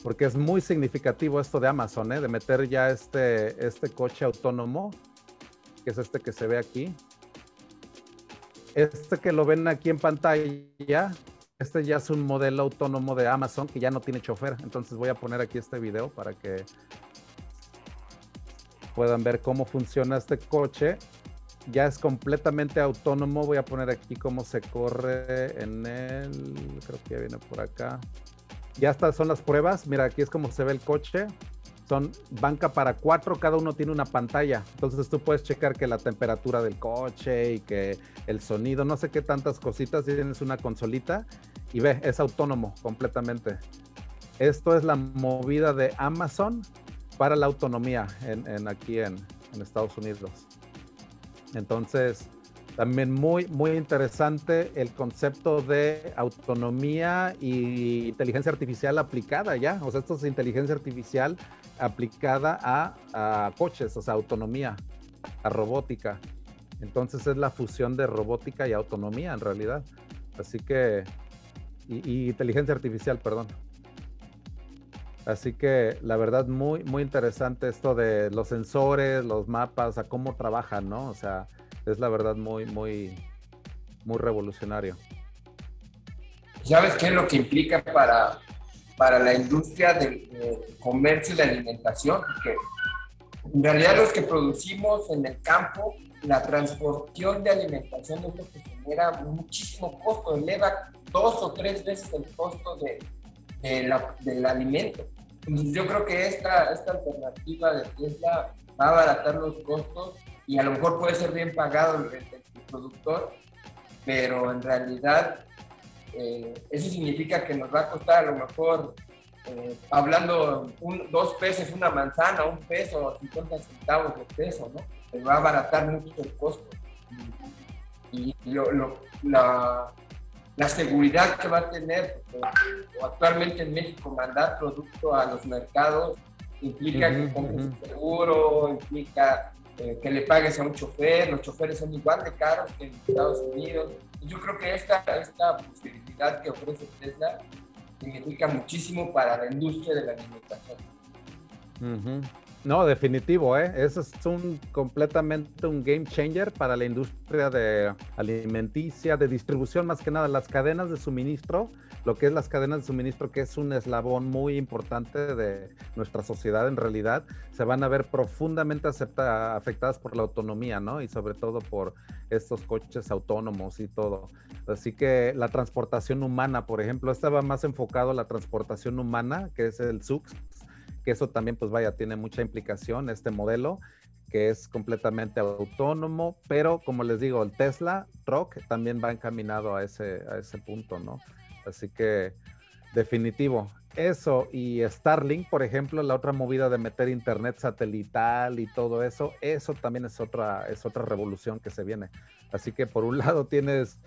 porque es muy significativo esto de Amazon, ¿eh? de meter ya este, este coche autónomo, que es este que se ve aquí. Este que lo ven aquí en pantalla, este ya es un modelo autónomo de Amazon que ya no tiene chofer. Entonces voy a poner aquí este video para que puedan ver cómo funciona este coche. Ya es completamente autónomo. Voy a poner aquí cómo se corre en el. Creo que ya viene por acá. Ya estas son las pruebas. Mira, aquí es como se ve el coche. son banca para cuatro, cada uno tiene una pantalla. Entonces tú puedes checar que la temperatura del coche y que el sonido, no sé qué tantas cositas, tienes una consolita y ve, es autónomo completamente. Esto es la movida de Amazon para la autonomía en, aquí en, Estados Unidos. Entonces, también muy, muy interesante el concepto de autonomía y inteligencia artificial aplicada ya. O sea, esto es inteligencia artificial aplicada a, coches, o sea, autonomía, a robótica. Entonces es la fusión de robótica y autonomía en realidad. Así que, y, inteligencia artificial, perdón. Así que la verdad muy, muy interesante esto de los sensores, los mapas, a cómo trabajan, ¿no? O sea, es la verdad muy, muy, muy revolucionario.
¿Sabes qué es lo que implica para, para la industria del comercio y la alimentación? Porque en realidad los que producimos en el campo, la transportación de alimentación es lo que genera muchísimo costo, eleva dos o tres veces el costo de, del alimento. Entonces yo creo que esta, esta alternativa de Tesla va a abaratar los costos y a lo mejor puede ser bien pagado el, productor, pero en realidad eh, eso significa que nos va a costar a lo mejor, eh, hablando dos pesos una manzana, un peso, 50 centavos de peso, ¿no? Se va a abaratar mucho el costo. Y, la, la, seguridad que va a tener, actualmente en México mandar producto a los mercados implica que compres seguro, implica eh, que le pagues a un chofer, los choferes son igual de caros que en Estados Unidos. Yo creo que esta, esta posibilidad que ofrece Tesla significa muchísimo para la industria de la alimentación.
No, definitivo, ¿eh? Eso es un completamente un game changer para la industria de alimenticia, de distribución, más que nada, las cadenas de suministro lo que es las cadenas de suministro, que es un eslabón muy importante de nuestra sociedad en realidad, se van a ver profundamente afectadas por la autonomía, ¿no? Y sobre todo por estos coches autónomos y todo. Así que la transportación humana, por ejemplo, estaba más enfocado a la transportación humana, que es el SUX, que eso también, pues vaya, tiene mucha implicación, este modelo que es completamente autónomo, pero como les digo, el Tesla Truck también va encaminado a ese, a ese punto, ¿no? Así que definitivo. Eso y Starlink, por ejemplo, la otra movida de meter internet satelital y todo eso, eso también es otra, es otra revolución que se viene. Así que por un lado tienes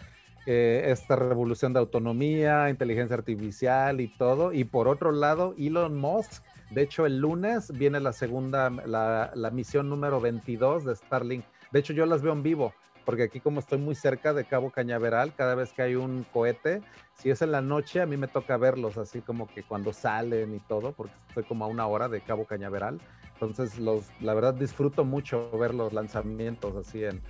eh, esta revolución de autonomía, inteligencia artificial y todo, y por otro lado Elon Musk, de hecho el lunes viene la segunda, la, la misión número 22 de Starlink. De hecho yo las veo en vivo porque aquí como estoy muy cerca de Cabo Cañaveral, cada vez que hay un cohete, si es en la noche, a mí me toca verlos, así como que cuando salen y todo, porque estoy como a una hora de Cabo Cañaveral. Entonces, los, la verdad disfruto mucho ver los lanzamientos así en,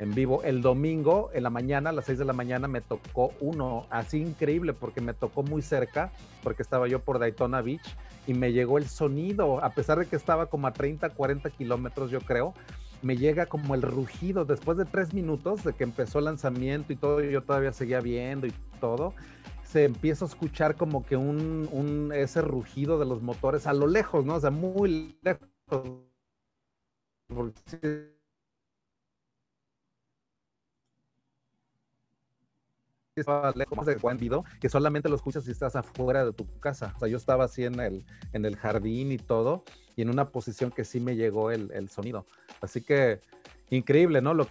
en vivo. El domingo, en la mañana, a las 6 de la mañana, me tocó uno, así increíble, porque me tocó muy cerca, porque estaba yo por Daytona Beach y me llegó el sonido, a pesar de que estaba como a 30, 40 kilómetros, yo creo me llega como el rugido después de tres minutos de que empezó el lanzamiento y todo, yo todavía seguía viendo y todo, se empieza a escuchar como que un, ese rugido de los motores a lo lejos, ¿no? O sea, muy lejos. Estaba lejos de video que solamente lo escuchas si estás afuera de tu casa. O sea, yo estaba así en el, en el jardín y todo, y en una posición que sí me llegó el, el sonido. Así que increíble, ¿no? Lo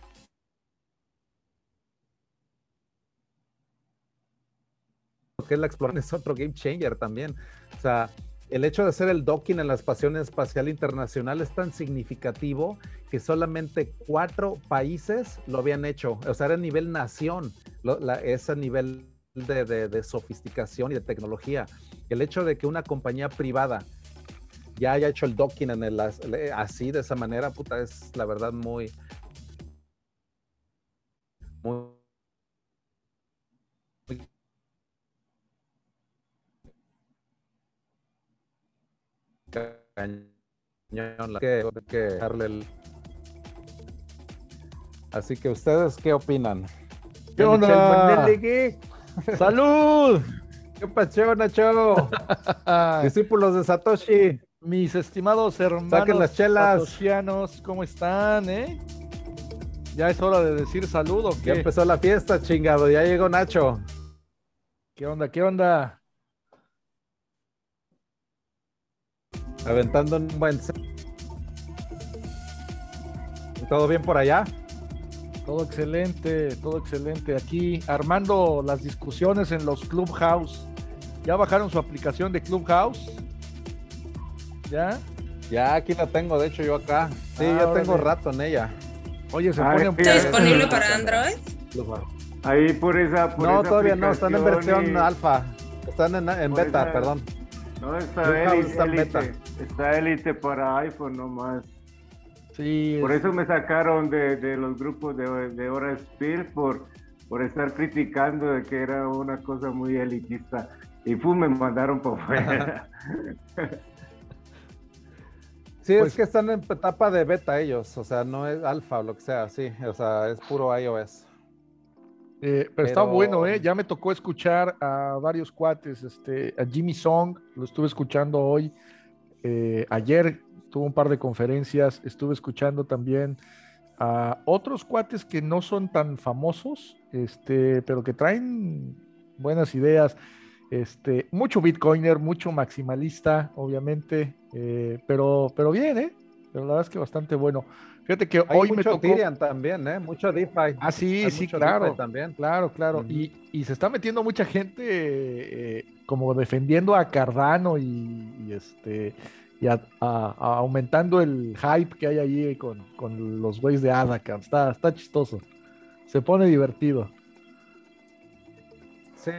que es la exploración es otro game changer también. O sea, el hecho de hacer el docking en la Estación Espacial Internacional es tan significativo que solamente cuatro países lo habían hecho. O sea, era a nivel nación, ese nivel de, sofisticación y de tecnología. El hecho de que una compañía privada ya haya hecho el docking en el, así, de esa manera, puta, es la verdad muy que, darle Así que ustedes qué opinan?
¿Qué onda? ¡Salud!
¿Qué pasó, Nacho? Discípulos de Satoshi.
Mis estimados hermanos
Saquen las chelas.
satoshianos, ¿cómo están, eh? Ya es hora de decir salud o
Ya empezó la fiesta, chingado. Ya llegó Nacho.
¿Qué onda? ¿Qué onda?
Aventando un buen. set. ¿Todo bien por allá?
Todo excelente, todo excelente. Aquí armando las discusiones en los Clubhouse. ¿Ya bajaron su aplicación de Clubhouse? ¿Ya?
Ya aquí la tengo, de hecho, yo acá. Sí,
Ah,
yo tengo rato en ella.
Oye, se
Ay,
pone...
¿Está disponible para Android?
Ahí por esa. Por
No,
esa
todavía no, están en versión
y-
alfa. Están en, beta,
esa-
perdón.
No, está
Clubhouse
élite,
está en beta.
Está élite para iPhone nomás.
Sí,
Por
es-
eso me sacaron de, de los grupos de, de Hora Spill por, por estar criticando de que era una cosa muy elitista. Y pum, me mandaron por fuera.
Sí,
Pues-
es que están en etapa de beta ellos, o sea, no es alfa o lo que sea, sí, o sea, es puro iOS.
Eh, pero, está
Pero-
bueno, ¿eh? Ya me tocó escuchar a varios cuates, este, a Jimmy Song, lo estuve escuchando hoy, eh, ayer tuvo un par de conferencias, estuve escuchando también a otros cuates que no son tan famosos, este, pero que traen buenas ideas, este, mucho bitcoiner, mucho maximalista, obviamente, eh, pero, pero bien, ¿eh? Pero la verdad es que bastante bueno. Fíjate que
Hay
hoy me tocó...
También, ¿eh? Mucho DeFi.
Ah, sí,
Hay
sí, claro.
También.
Claro, claro. Y se está metiendo mucha gente eh, como defendiendo a Cardano y, este y aumentando el hype que hay ahí con, con los güeyes de ADA. Está, está chistoso. Se pone divertido.
Sí,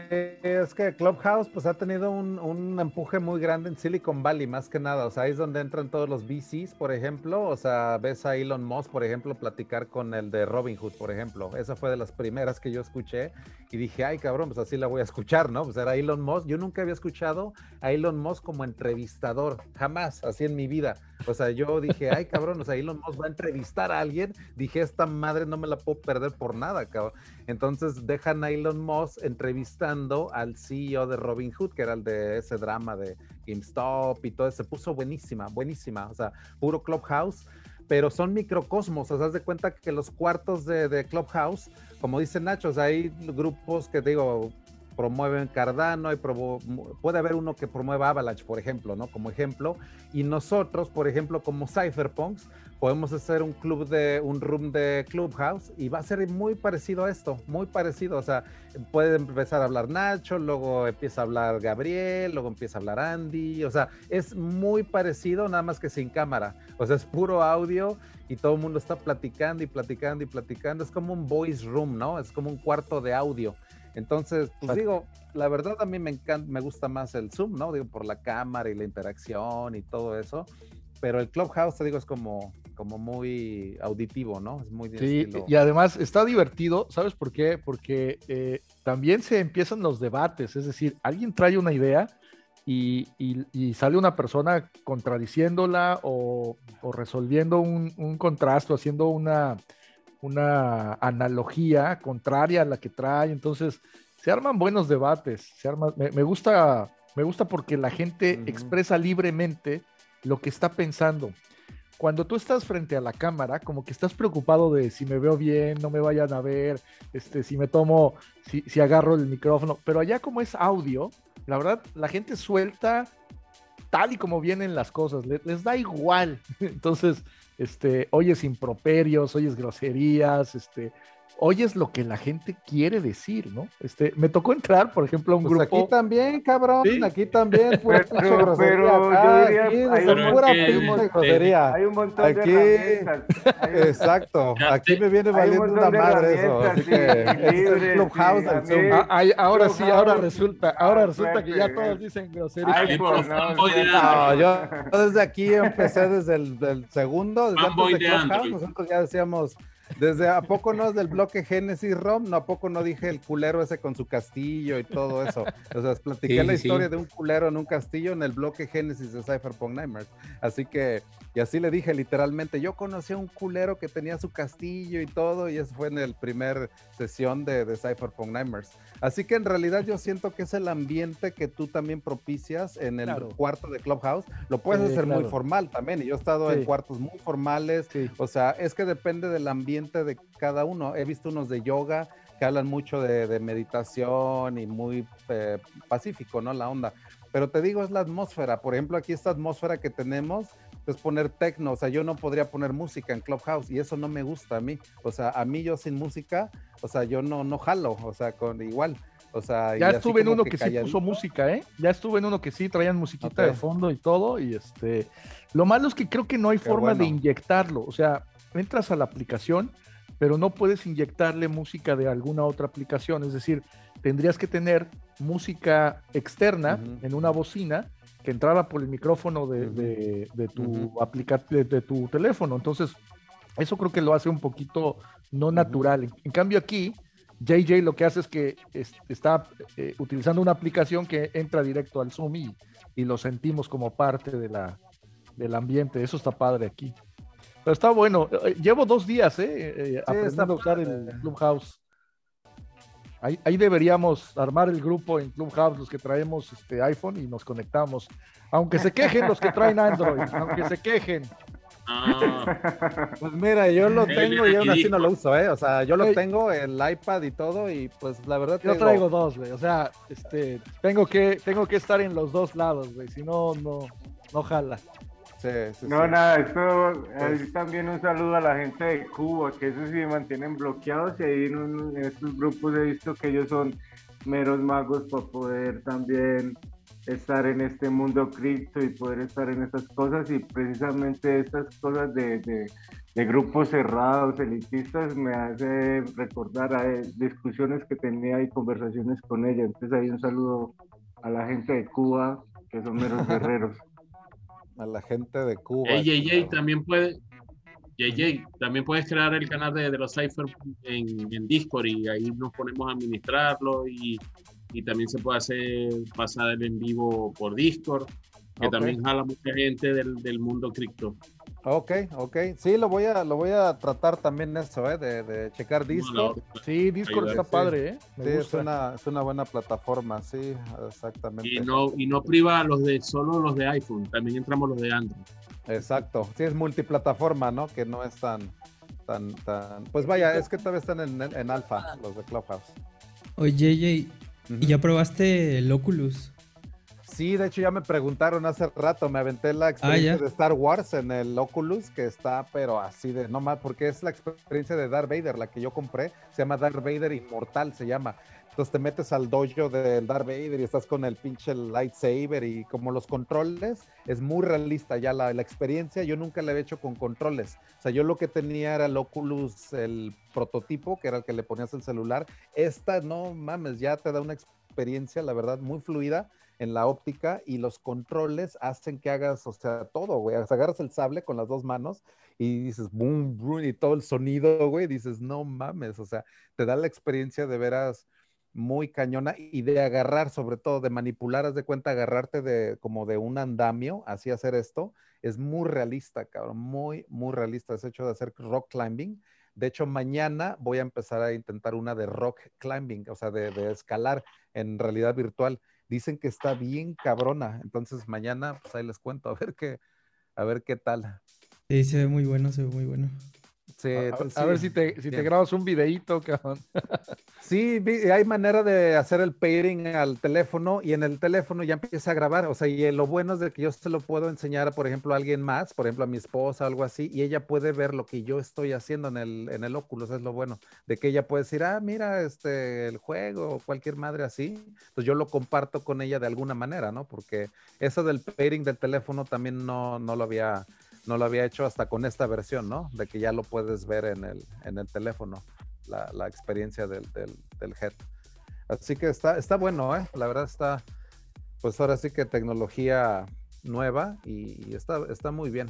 es que Clubhouse pues ha tenido un, un empuje muy grande en Silicon Valley, más que nada. O sea, ahí es donde entran todos los VCs, por ejemplo. O sea, ves a Elon Musk, por ejemplo, platicar con el de Robinhood, por ejemplo. Esa fue de las primeras que yo escuché y dije, ay, cabrón, pues así la voy a escuchar, ¿no? Pues era Elon Musk. Yo nunca había escuchado a Elon Musk como entrevistador, jamás, así en mi vida. O sea, yo dije, ay, cabrón, o sea, Elon Musk va a entrevistar a alguien. Dije, esta madre no me la puedo perder por nada, cabrón. Entonces dejan a Elon Musk entrevistando al CEO de Robinhood, que era el de ese drama de GameStop y todo. Se puso buenísima, buenísima. O sea, puro Clubhouse, pero son microcosmos. O sea, haz de cuenta que los cuartos de, de Clubhouse, como dice Nacho, o sea, hay grupos que digo promueven Cardano, y puede haber uno que promueva Avalanche, por ejemplo, ¿no? Como ejemplo, y nosotros, por ejemplo, como Cypherpunks, podemos hacer un club de, un room de Clubhouse y va a ser muy parecido a esto, muy parecido, o sea, puede empezar a hablar Nacho, luego empieza a hablar Gabriel, luego empieza a hablar Andy, o sea, es muy parecido, nada más que sin cámara, o sea, es puro audio y todo el mundo está platicando y platicando y platicando, es como un voice room, ¿no? Es como un cuarto de audio. Entonces, pues digo, la verdad a mí me encanta, me gusta más el Zoom, ¿no? Digo, por la cámara y la interacción y todo eso. Pero el Clubhouse, te digo, es como, como muy auditivo, ¿no? Es muy de
Sí,
estilo-
y además está divertido, ¿sabes por qué? Porque eh, también se empiezan los debates, es decir, alguien trae una idea y, y- y sale una persona contradiciéndola o, o resolviendo un, un contraste, haciendo una, una analogía contraria a la que trae, entonces se arman buenos debates, se arma, me, me gusta, me gusta porque la gente expresa libremente lo que está pensando cuando tú estás frente a la cámara, como que estás preocupado de si me veo bien, no me vayan a ver, este, si me tomo, si, si agarro el micrófono, pero allá como es audio, la verdad, la gente suelta tal y como vienen las cosas, le- les, da igual. Entonces, este, oyes improperios, oyes groserías, este, oyes lo que la gente quiere decir, ¿no? Este, me tocó entrar, por ejemplo, a un
Pues
grupo.
aquí también, cabrón,
Sí.
aquí también, pura
Pero- pero yo diría,
aquí,
hay
un
pura
de-.
Hay un montón
Aquí-
de un-
Exacto,
Ya
aquí
te-
me viene
un
valiendo una madre eso. Así que es el Clubhouse
sí,
del
Ah, ay, ahora sí, ahora resulta, ahora
Ah,
resulta que ya todos dicen groserías.
Ay,
por
por no,
No, yo, desde aquí empecé desde el del segundo, desde antes de Clubhouse, nosotros ya decíamos, Desde a poco no es del bloque Genesis Rom, no a poco no dije el culero ese con su castillo y todo eso. O sea, platiqué
Sí,
la
sí.
historia de un culero en un castillo en el bloque Genesis de Cypherpunk Nightmares. Así que, y así le dije literalmente, yo conocí a un culero que tenía su castillo y todo, y eso fue en el primer sesión de, de Cypherpunk Nightmares. Así que en realidad yo siento que es el ambiente que tú también propicias en el
Claro.
cuarto de Clubhouse. Lo puedes
Sí,
hacer muy
claro.
formal también, y yo he estado en
Sí.
cuartos muy formales,
Sí.
o sea, es que depende del ambiente de cada uno. He visto unos de yoga que hablan mucho de, de meditación y muy eh, pacífico, ¿no? La onda. Pero te digo, es la atmósfera. Por ejemplo, aquí esta atmósfera que tenemos es poner tecno. O sea, yo no podría poner música en Clubhouse y eso no me gusta a mí. O sea, a mí yo sin música, o sea, yo no, no jalo. O sea, con igual. O sea,
Ya estuve en uno que, sí
calladito.
puso música, ¿eh? Ya estuve en uno que sí traían musiquita de
Ok.
fondo y todo. Y este. Lo malo es que creo que no hay
Qué
forma de inyectarlo. O sea, entras a la aplicación, pero no puedes inyectarle música de alguna otra aplicación. Es decir, tendrías que tener música externa en una bocina que entrara por el micrófono de,
Ujú.
de- de tu
Ujú.
aplica- de, de tu teléfono. Entonces, eso creo que lo hace un poquito no natural. En, en cambio, aquí, JJ lo que hace es que es- está eh, utilizando una aplicación que entra directo al Zoom y, y lo sentimos como parte de la, del ambiente. Eso está padre aquí. Pero está bueno. Eh, Llevo dos días eh, eh, aprendiendo a usar el. Clubhouse. Ahí, ahí deberíamos armar el grupo en Clubhouse, los que traemos este iPhone y nos conectamos. Aunque se quejen los que traen Android, aunque se quejen.
Ah,
Pues mira, yo lo tengo y aún así no lo uso, ¿eh? O sea, yo lo tengo, el iPad y todo, y pues la verdad
Yo traigo
digo,
dos, güey. O sea, este, tengo que, tengo que estar en los dos lados, güey. Si no, no, no jala.
Sí, sí,
No,
sí.
nada, esto
Pues-
también un saludo a la gente de Cuba, que eso sí mantienen bloqueados y ahí en, un- en estos grupos he visto que ellos son meros magos para poder también estar en este mundo cripto y poder estar en estas cosas y precisamente estas cosas de, de- de grupos cerrados, elitistas, me hace recordar a eh, discusiones que tenía y conversaciones con ella. Entonces ahí un saludo a la gente de Cuba, que son meros guerreros.
A la gente de Cuba.
Ey, también puede. JJ, también puedes crear el canal de, de los Cypher en, en Discord y ahí nos ponemos a administrarlo y, y también se puede hacer pasar el en vivo por Discord, que
Ok.
también jala mucha gente del, del mundo cripto.
Ok, ok. Sí, lo voy a, lo voy a tratar también eso, ¿eh? De, de checar Discord.
Sí, Discord
Ayudar,
está
sí.
padre, ¿eh? Me
Sí, es una, es una buena plataforma, sí, exactamente.
Y no, y no priva a los de solo los de iPhone, también entramos los de Android.
Exacto. Sí, es multiplataforma, ¿no? Que no es tan, tan, tan. Pues vaya, es que todavía están en, en alfa los de Clubhouse.
Oye, JJ. ¿y ya probaste el Oculus?
Sí, de hecho ya me preguntaron hace rato, me aventé la experiencia
Ah, ya.
de Star Wars en el Oculus, que está, pero así de, no más, porque es la experiencia de Darth Vader, la que yo compré, se llama Darth Vader Inmortal, se llama. Entonces te metes al dojo del Darth Vader y estás con el pinche lightsaber y como los controles, es muy realista ya la, la experiencia, yo nunca la había hecho con controles. O sea, yo lo que tenía era el Oculus, el prototipo, que era el que le ponías el celular. Esta, no mames, ya te da una experiencia, la verdad, muy fluida en la óptica y los controles hacen que hagas, o sea, todo, güey. Agarras el sable con las dos manos y dices, boom, boom, y todo el sonido, güey, dices, no mames, o sea, te da la experiencia de veras muy cañona y de agarrar, sobre todo, de manipular, haz de cuenta, agarrarte de como de un andamio, así hacer esto, es muy realista, cabrón, muy, muy realista. Es hecho de hacer rock climbing. De hecho, mañana voy a empezar a intentar una de rock climbing, o sea, de escalar en realidad virtual dicen que está bien cabrona. Entonces mañana, pues ahí les cuento, a ver qué, a ver qué tal.
Sí, se ve muy bueno, se ve muy bueno.
Sí,
A,
entonces,
a
sí,
ver si te, si te grabas un videíto, cabrón.
Sí, hay manera de hacer el pairing al teléfono y en el teléfono ya empieza a grabar. O sea, y lo bueno es de que yo se lo puedo enseñar, por ejemplo, a alguien más, por ejemplo, a mi esposa, algo así, y ella puede ver lo que yo estoy haciendo en el, en el Oculus. Es lo bueno, de que ella puede decir, ah, mira, este, el juego o cualquier madre así. Pues yo lo comparto con ella de alguna manera, ¿no? Porque eso del pairing del teléfono también no, no lo había no lo había hecho hasta con esta versión, ¿no? De que ya lo puedes ver en el, en el teléfono, la, la experiencia del, del, del head. Así que está, está bueno, ¿eh? La verdad está, pues ahora sí que tecnología nueva y, y está, está muy bien.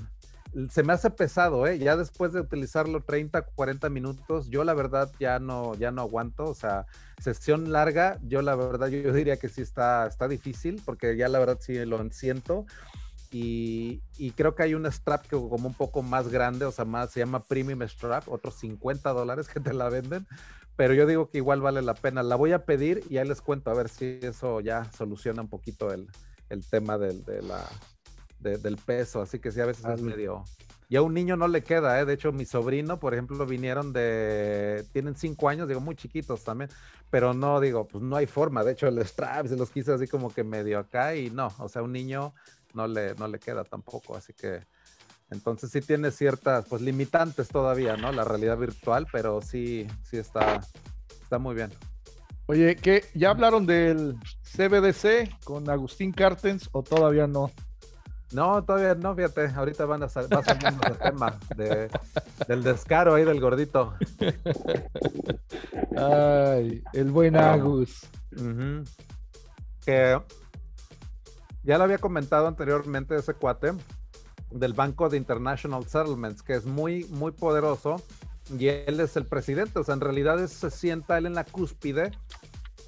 se me hace pesado, ¿eh? Ya después de utilizarlo 30, 40 minutos, yo la verdad ya no, ya no aguanto. O sea, sesión larga, yo la verdad, yo, diría que sí está, está difícil, porque ya la verdad sí lo siento. Y, y, creo que hay un strap que como un poco más grande, o sea, más se llama Premium Strap, otros 50 dólares que te la venden, pero yo digo que igual vale la pena. La voy a pedir y ahí les cuento a ver si eso ya soluciona un poquito el, el tema del, de la, del peso, así que sí, a veces es medio... Y a un niño no le queda, ¿eh? De hecho, mi sobrino, por ejemplo, vinieron de... Tienen cinco años, digo, muy chiquitos también, pero no, digo, pues no hay forma. De hecho, el strap se los quise así como que medio acá y no, o sea, un niño no le, no le queda tampoco, así que... Entonces sí tiene ciertas, pues, limitantes todavía, ¿no? La realidad virtual, pero sí, sí está, está muy bien.
Oye, ¿qué? ¿Ya hablaron del CBDC con Agustín Cartens o todavía no?
No, todavía no, fíjate, ahorita van a salir va el tema del descaro ahí del gordito.
Ay, el buen Agus.
Que ya lo había comentado anteriormente ese cuate del Banco de International Settlements, que es muy, muy poderoso y él es el presidente, o sea, en realidad se sienta él en la cúspide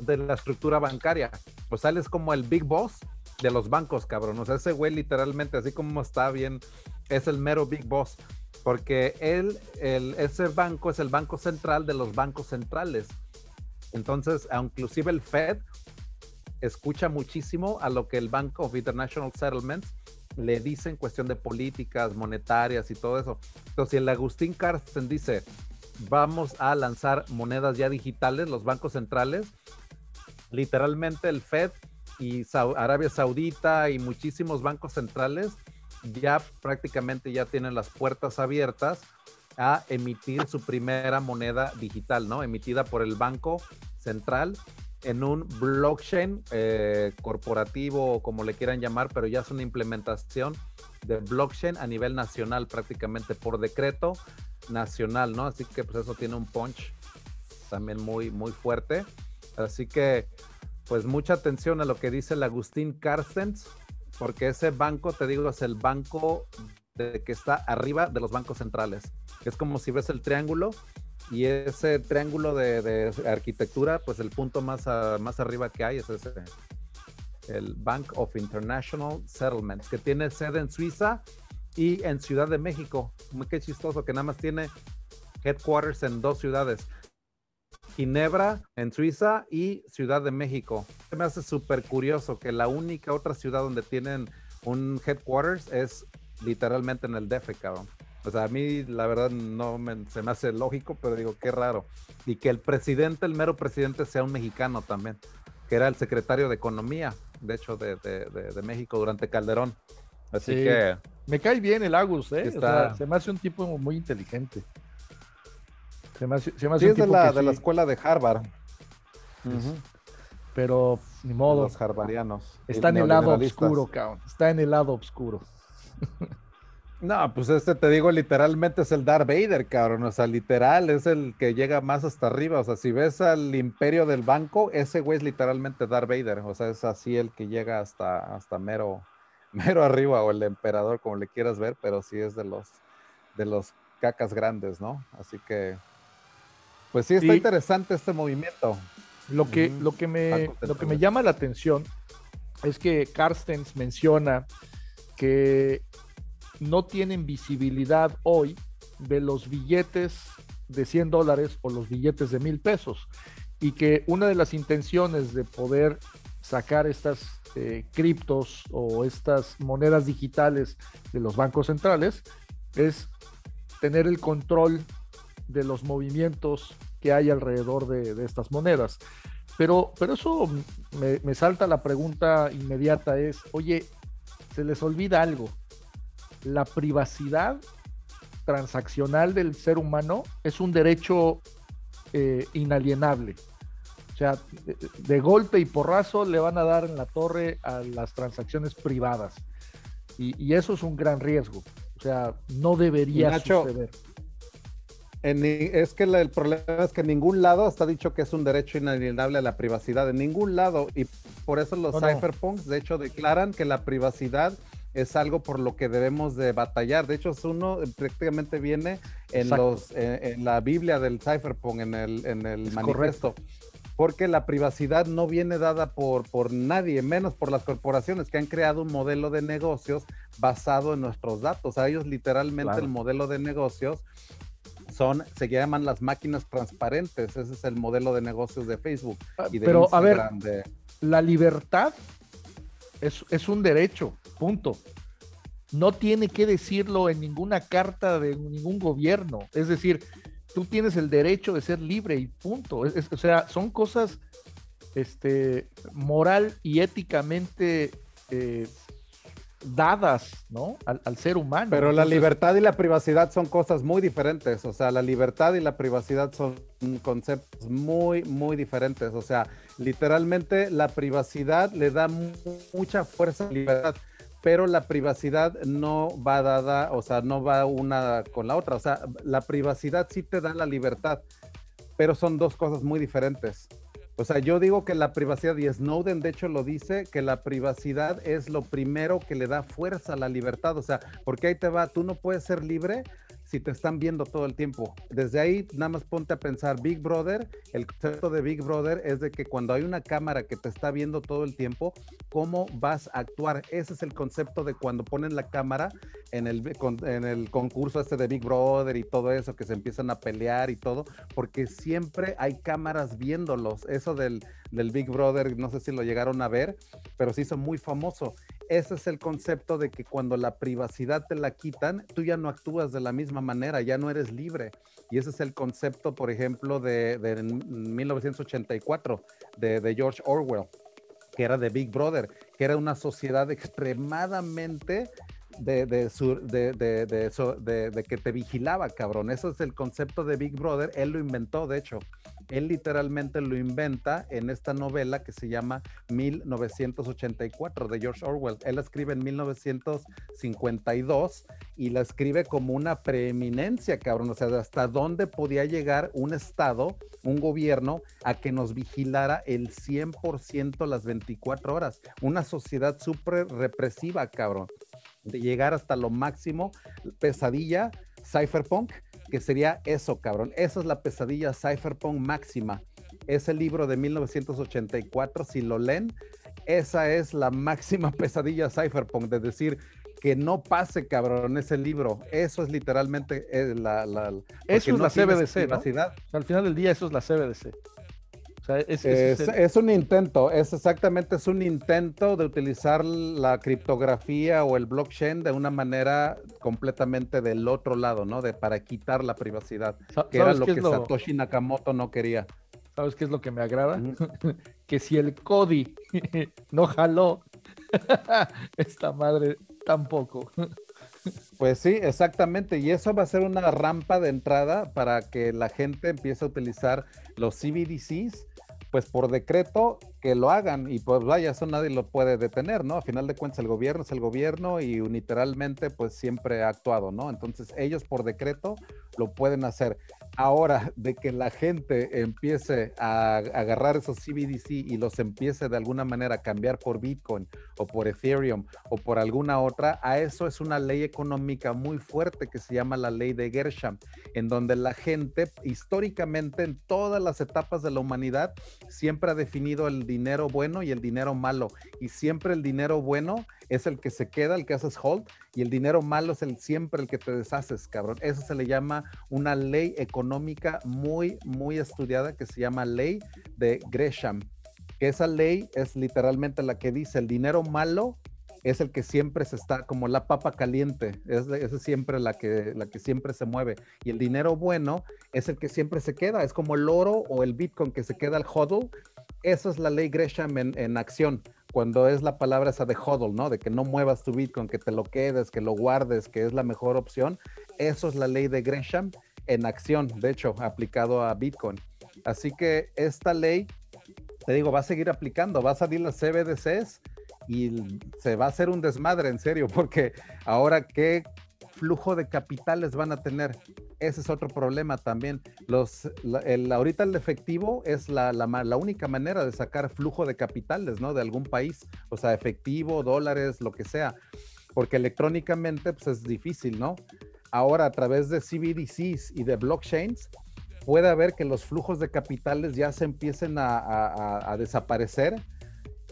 de la estructura bancaria. Sea, él es como el big boss de los bancos, cabrón. O sea, ese güey literalmente, así como está bien, es el mero big boss. Porque él, ese banco es el banco central de los bancos centrales. Entonces, inclusive el Fed escucha muchísimo a lo que el Bank of International Settlements le dice en cuestión de políticas monetarias y todo eso. Entonces, si el Agustín Carsten dice, vamos a lanzar monedas ya digitales, los bancos centrales, literalmente el Fed y Arabia Saudita y muchísimos bancos centrales ya prácticamente ya tienen las puertas abiertas a emitir su primera moneda digital, ¿no? Emitida por el Banco Central en un blockchain eh, corporativo como le quieran llamar, pero ya es una implementación de blockchain a nivel nacional prácticamente por decreto nacional, ¿no? Así que pues eso tiene un punch también muy, muy fuerte. Así que pues mucha atención a lo que dice el Agustín Carstens, porque ese banco, te digo, es el banco de, que está arriba de los bancos centrales. Es como si ves el triángulo y ese triángulo de, arquitectura, pues el punto más, más arriba que hay es ese, el Bank of International Settlements, que tiene sede en Suiza y en Ciudad de México. Muy que chistoso que nada más tiene headquarters en dos ciudades. Ginebra en Suiza y Ciudad de México. Me hace súper curioso que la única otra ciudad donde tienen un headquarters es literalmente en el DF, cabrón. O sea, a mí la verdad no se me hace lógico, pero digo, qué raro. Y que el presidente, el mero presidente, sea un mexicano también, que era el secretario de Economía, de hecho, de, México durante Calderón. Así que...
Me cae bien el Agus, ¿eh? se me hace un tipo muy inteligente.
Se me hace, es de la, de la escuela de Harvard.
Pero ni modo.
Los harvardianos.
Está en el lado oscuro, cabrón. Está en el lado oscuro.
No, pues este te digo, literalmente es el Darth Vader, cabrón. O sea, literal, es el que llega más hasta arriba. O sea, si ves al imperio del banco, ese güey es literalmente Darth Vader. O sea, es así el que llega hasta, hasta mero, mero arriba, o el emperador, como le quieras ver, pero sí es de los, de los cacas grandes, ¿no? Así que pues sí, está interesante este movimiento.
Lo que, lo, que me, lo que me llama la atención es que Carstens menciona que no tienen visibilidad hoy de los billetes de 100 dólares o los billetes de mil pesos y que una de las intenciones de poder sacar estas eh, criptos o estas monedas digitales de los bancos centrales es tener el control de los movimientos que hay alrededor de, estas monedas. Pero, pero eso me, salta la pregunta inmediata es, oye, se les olvida algo. La privacidad transaccional del ser humano es un derecho eh, inalienable. O sea, de, golpe y porrazo le van a dar en la torre a las transacciones privadas. Y, eso es un gran riesgo. O sea, no debería suceder
es que el problema es que en ningún lado está dicho que es un derecho inalienable a la privacidad, en ningún lado. Y por eso los cypherpunks, de hecho, declaran que la privacidad es algo por lo que debemos de batallar. De hecho, es uno prácticamente viene en los en, la Biblia del cypherpunk, en el, en el manifiesto. Porque la privacidad no viene dada por, por nadie, menos por las corporaciones que han creado un modelo de negocios basado en nuestros datos. A ellos literalmente el modelo de negocios son, se llaman las máquinas transparentes. Ese es el modelo de negocios de Facebook.
Ah, y de Pero a ver, la libertad es, es un derecho, punto. No tiene que decirlo en ninguna carta de ningún gobierno. Es decir, tú tienes el derecho de ser libre y punto. o sea, son cosas este, moral y éticamente eh, dadas, ¿no? Al, ser humano.
Pero la libertad y la privacidad son cosas muy diferentes. O sea, la libertad y la privacidad son conceptos muy, muy diferentes. O sea, literalmente la privacidad le da mucha fuerza a la libertad, pero la privacidad no va dada, o sea, no va una con la otra. O sea, la privacidad sí te da la libertad, pero son dos cosas muy diferentes. O sea, yo digo que la privacidad, y Snowden de hecho lo dice, que la privacidad es lo primero que le da fuerza a la libertad. O sea, porque ahí te va, tú no puedes ser libre si te están viendo todo el tiempo. Desde ahí, nada más ponte a pensar, Big Brother, el concepto de Big Brother es de que cuando hay una cámara que te está viendo todo el tiempo, ¿cómo vas a actuar? Ese es el concepto de cuando ponen la cámara en el, en el concurso este de Big Brother y todo eso, que se empiezan a pelear y todo, porque siempre hay cámaras viéndolos. Eso del, del Big Brother, no sé si lo llegaron a ver, pero se hizo muy famoso ese es el concepto de que cuando la privacidad te la quitan, tú ya no actúas de la misma manera, ya no eres libre. Y ese es el concepto, por ejemplo, de, 1984, de, George Orwell, que era de Big Brother, que era una sociedad extremadamente de, de, que te vigilaba, cabrón. Eso es el concepto de Big Brother. Él lo inventó, de hecho él literalmente lo inventa en esta novela que se llama 1984 de George Orwell. Él la escribe en 1952 y la escribe como una preeminencia, cabrón. O sea, hasta dónde podía llegar un Estado, un gobierno, a que nos vigilara el 100% las 24 horas. Una sociedad súper represiva, cabrón. De llegar hasta lo máximo, pesadilla, cypherpunk que sería eso, cabrón. Esa es la pesadilla cypherpunk máxima. Ese libro de 1984, si lo leen, esa es la máxima pesadilla cypherpunk, de decir que no pase, cabrón, ese libro. Eso es literalmente eh, la, la,
Eso es la CBDC, ¿no? Al final del día, eso es la CBDC
es, un intento, es exactamente, es un intento de utilizar la criptografía o el blockchain de una manera completamente del otro lado, ¿no? De para quitar la privacidad, que era lo que Satoshi Nakamoto no quería.
¿Sabes qué es lo que me agrada? que si el CODI no jaló, esta madre tampoco.
Pues sí, exactamente. Y eso va a ser una rampa de entrada para que la gente empiece a utilizar los CBDCs pues por decreto que lo hagan y pues vaya, eso nadie lo puede detener, ¿no? A final de cuentas el gobierno es el gobierno y unilateralmente pues siempre ha actuado, ¿no? Entonces ellos por decreto lo pueden hacer. Ahora, de que la gente empiece a agarrar esos CBDC y los empiece de alguna manera a cambiar por Bitcoin o por Ethereum o por alguna otra, a eso es una ley económica muy fuerte que se llama la ley de Gersham, en donde la gente históricamente en todas las etapas de la humanidad siempre ha definido el dinero bueno y el dinero malo. Y siempre el dinero bueno es el que se queda, el que haces hold, y el dinero malo es el siempre el que te deshaces, cabrón. Eso se le llama una ley económica muy, muy estudiada que se llama ley de Gresham. Esa ley es literalmente la que dice el dinero malo es el que siempre se está como la papa caliente, es, es siempre la que, la que siempre se mueve. Y el dinero bueno es el que siempre se queda, es como el oro o el Bitcoin que se queda al hodl esa es la ley Gresham en, acción, cuando es la palabra esa de hodl, ¿no? De que no muevas tu Bitcoin, que te lo quedes, que lo guardes, que es la mejor opción. Eso es la ley de Gresham en acción, de hecho, aplicado a Bitcoin. Así que esta ley, te digo, va a seguir aplicando, va a salir las CBDCs y se va a hacer un desmadre, en serio, porque ahora qué flujo de capitales van a tener ese es otro problema también. Los, el, ahorita el efectivo es la, la, única manera de sacar flujo de capitales, ¿no? De algún país, o sea, efectivo, dólares, lo que sea. porque electrónicamente pues, es difícil, ¿no? Ahora, a través de CBDCs y de blockchains, puede haber que los flujos de capitales ya se empiecen a, a- a desaparecer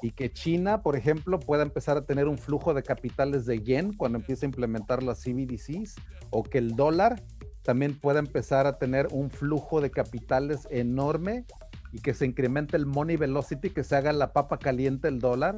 y que China, por ejemplo, pueda empezar a tener un flujo de capitales de yen cuando empiece a implementar las CBDCs, o que el dólar también pueda empezar a tener un flujo de capitales enorme y que se incremente el money velocity, que se haga la papa caliente el dólar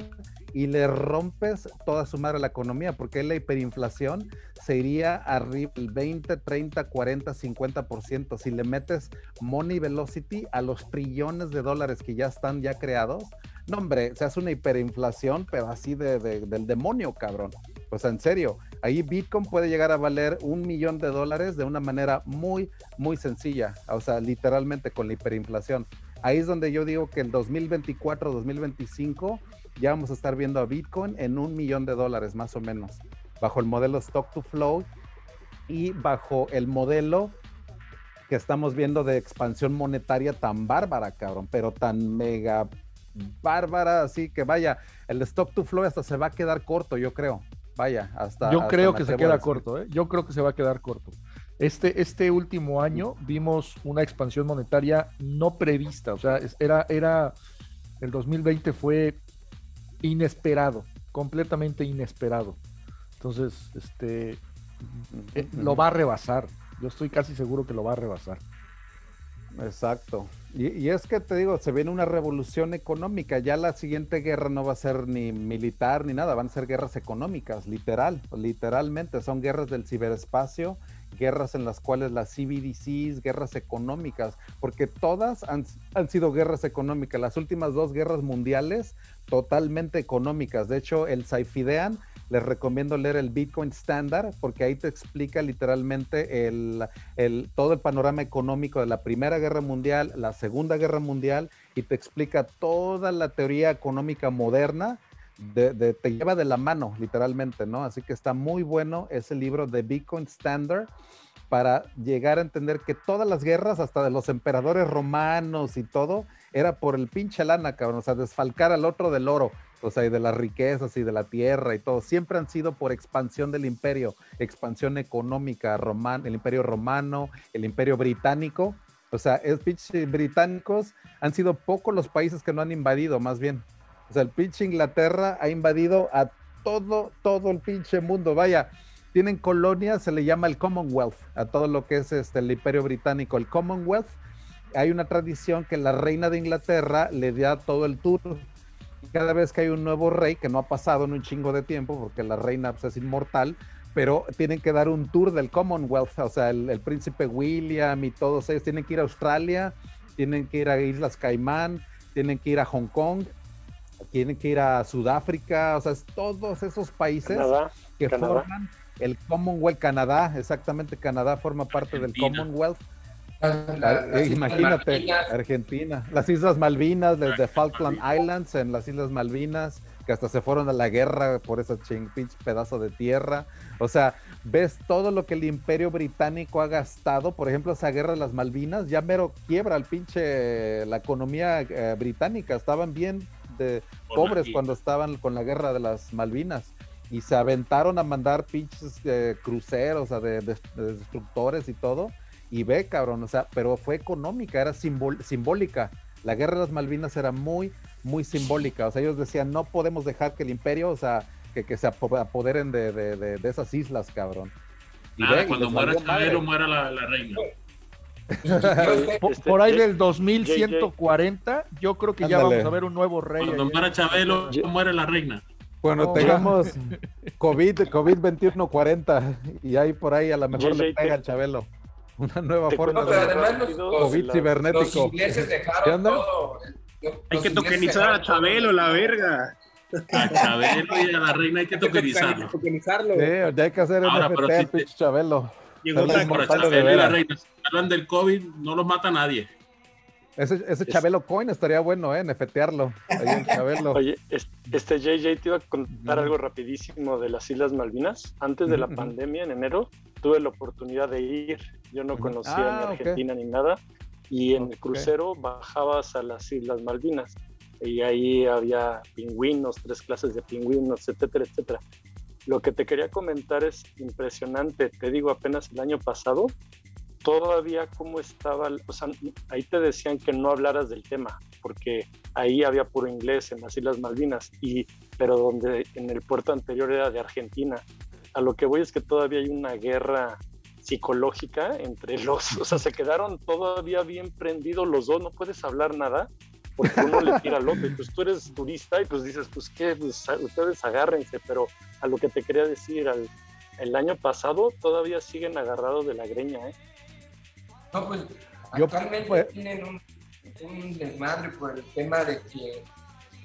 y le rompes toda su madre a la economía, porque la hiperinflación se iría arriba el 20, 30, 40, 50%. Si le metes money velocity a los trillones de dólares que ya están ya creados, no hombre, se hace una hiperinflación, pero así de, de- del demonio, cabrón. O sea, en serio, ahí Bitcoin puede llegar a valer un millón de dólares de una manera muy, muy sencilla. O sea, literalmente con la hiperinflación. Ahí es donde yo digo que el 2024, 2025, ya vamos a estar viendo a Bitcoin en un millón de dólares más o menos, bajo el modelo Stock to Flow y bajo el modelo que estamos viendo de expansión monetaria tan bárbara, cabrón, pero tan mega bárbara, así que vaya, el stock to flow hasta se va a quedar corto, yo creo. Vaya, hasta.
Yo
hasta
creo que se queda corto, ¿eh? Yo creo que se va a quedar corto. Este, este último año vimos una expansión monetaria no prevista, o sea, era, era, el 2020 fue inesperado, completamente inesperado. Entonces, este, eh, lo va a rebasar. Yo estoy casi seguro que lo va a rebasar.
Exacto. Y, y es que te digo, se viene una revolución económica. Ya la siguiente guerra no va a ser ni militar ni nada, van a ser guerras económicas, literal, literalmente. Son guerras del ciberespacio, guerras en las cuales las CBDCs, guerras económicas, porque todas han, han sido guerras económicas. Las últimas dos guerras mundiales, totalmente económicas. De hecho, el Saifidean les recomiendo leer el Bitcoin Standard porque ahí te explica literalmente el, el- todo el panorama económico de la Primera Guerra Mundial, la Segunda Guerra Mundial y te explica toda la teoría económica moderna. de- de- te lleva de la mano, literalmente, ¿no? Así que está muy bueno ese libro de Bitcoin Standard para llegar a entender que todas las guerras, hasta de los emperadores romanos y todo, era por el pinche lana, cabrón, o sea, desfalcar al otro del oro, o sea, y de las riquezas y de la tierra y todo, siempre han sido por expansión del imperio, expansión económica, román, el imperio romano, el imperio británico, o sea, es pinche británicos, han sido pocos los países que no han invadido, más bien. O sea, el pinche Inglaterra ha invadido a todo, todo el pinche mundo, vaya. Tienen colonias, se le llama el Commonwealth, a todo lo que es este, el imperio británico, el Commonwealth. Hay una tradición que la reina de Inglaterra le da todo el tour cada vez que hay un nuevo rey, que no ha pasado en un chingo de tiempo, porque la reina pues, es inmortal, pero tienen que dar un tour del Commonwealth, o sea, el, el príncipe William y todos ellos tienen que ir a Australia, tienen que ir a Islas Caimán, tienen que ir a Hong Kong, tienen que ir a Sudáfrica, o sea, es todos esos países
Canadá,
que
Canadá.
forman el Commonwealth, Canadá, exactamente, Canadá forma parte del Commonwealth. Ah, eh, imagínate,
Malvinas.
Argentina, las Islas Malvinas, desde Falkland Islands, en las Islas Malvinas, que hasta se fueron a la guerra por ese ching, pinche pedazo de tierra. O sea, ves todo lo que el imperio británico ha gastado, por ejemplo, esa guerra de las Malvinas, ya mero quiebra el pinche, la economía eh, británica, estaban bien de pobres cuando estaban con la guerra de las Malvinas. Y se aventaron a mandar pinches eh, cruceros, o sea, de, de- de destructores y todo. Y ve, cabrón, o sea, pero fue económica, era simbol- simbólica. La guerra de las Malvinas era muy, muy simbólica. O sea, ellos decían, no podemos dejar que el imperio, o sea, que, que se apo- apoderen de, de- de- de esas islas, cabrón. Y
Nada,
ve,
cuando muera. Chabelo, muera la, la reina.
Por,
Este,
por ahí
Jay-
del 2140, yo creo que ya
Ándale.
vamos a ver un nuevo rey.
Cuando muera Chabelo, muere la reina.
Cuando
No,
tengamos COVID, COVID-2140 y ahí por ahí a lo mejor le pega al Chabelo. Una nueva forma
No,
de...
además los,
COVID
la-
cibernético.
los ingleses
¿Qué
dejaron
onda?
todo. Los
Hay que tokenizar a Chabelo, la verga.
A Chabelo y a la reina hay que tokenizarlo.
Tokenizarlo.
Sí, ya hay que hacer
Ahora,
NFT
si
al pinche Chabelo.
Llegó
es
y la reina. Si hablan del COVID, no los mata nadie.
Ese, ese Chabelo Coin estaría bueno, ¿eh? Nefetearlo. Ahí Chabelo.
Oye, es- este JJ te iba a contar algo rapidísimo de las Islas Malvinas. Antes de la pandemia, en enero, tuve la oportunidad de ir. Yo no conocía
Ah,
ni. Argentina ni nada. Y en el crucero bajabas a las Islas Malvinas. Y ahí había pingüinos, tres clases de pingüinos, etcétera, etcétera. lo que te quería comentar es impresionante. Te digo, apenas el año pasado, todavía cómo estaba, o sea, ahí te decían que no hablaras del tema, porque ahí había puro inglés en las Islas Malvinas, y, pero donde en el puerto anterior era de Argentina. A lo que voy es que todavía hay una guerra psicológica entre los, o sea, se quedaron todavía bien prendidos los dos, no puedes hablar nada, porque uno le tira al otro, y pues tú eres turista y pues dices, pues qué, pues, ustedes agárrense, pero a lo que te quería decir, al, el año pasado todavía siguen agarrados de la greña, ¿eh?
No, pues actualmente tienen un, un, desmadre por el tema de que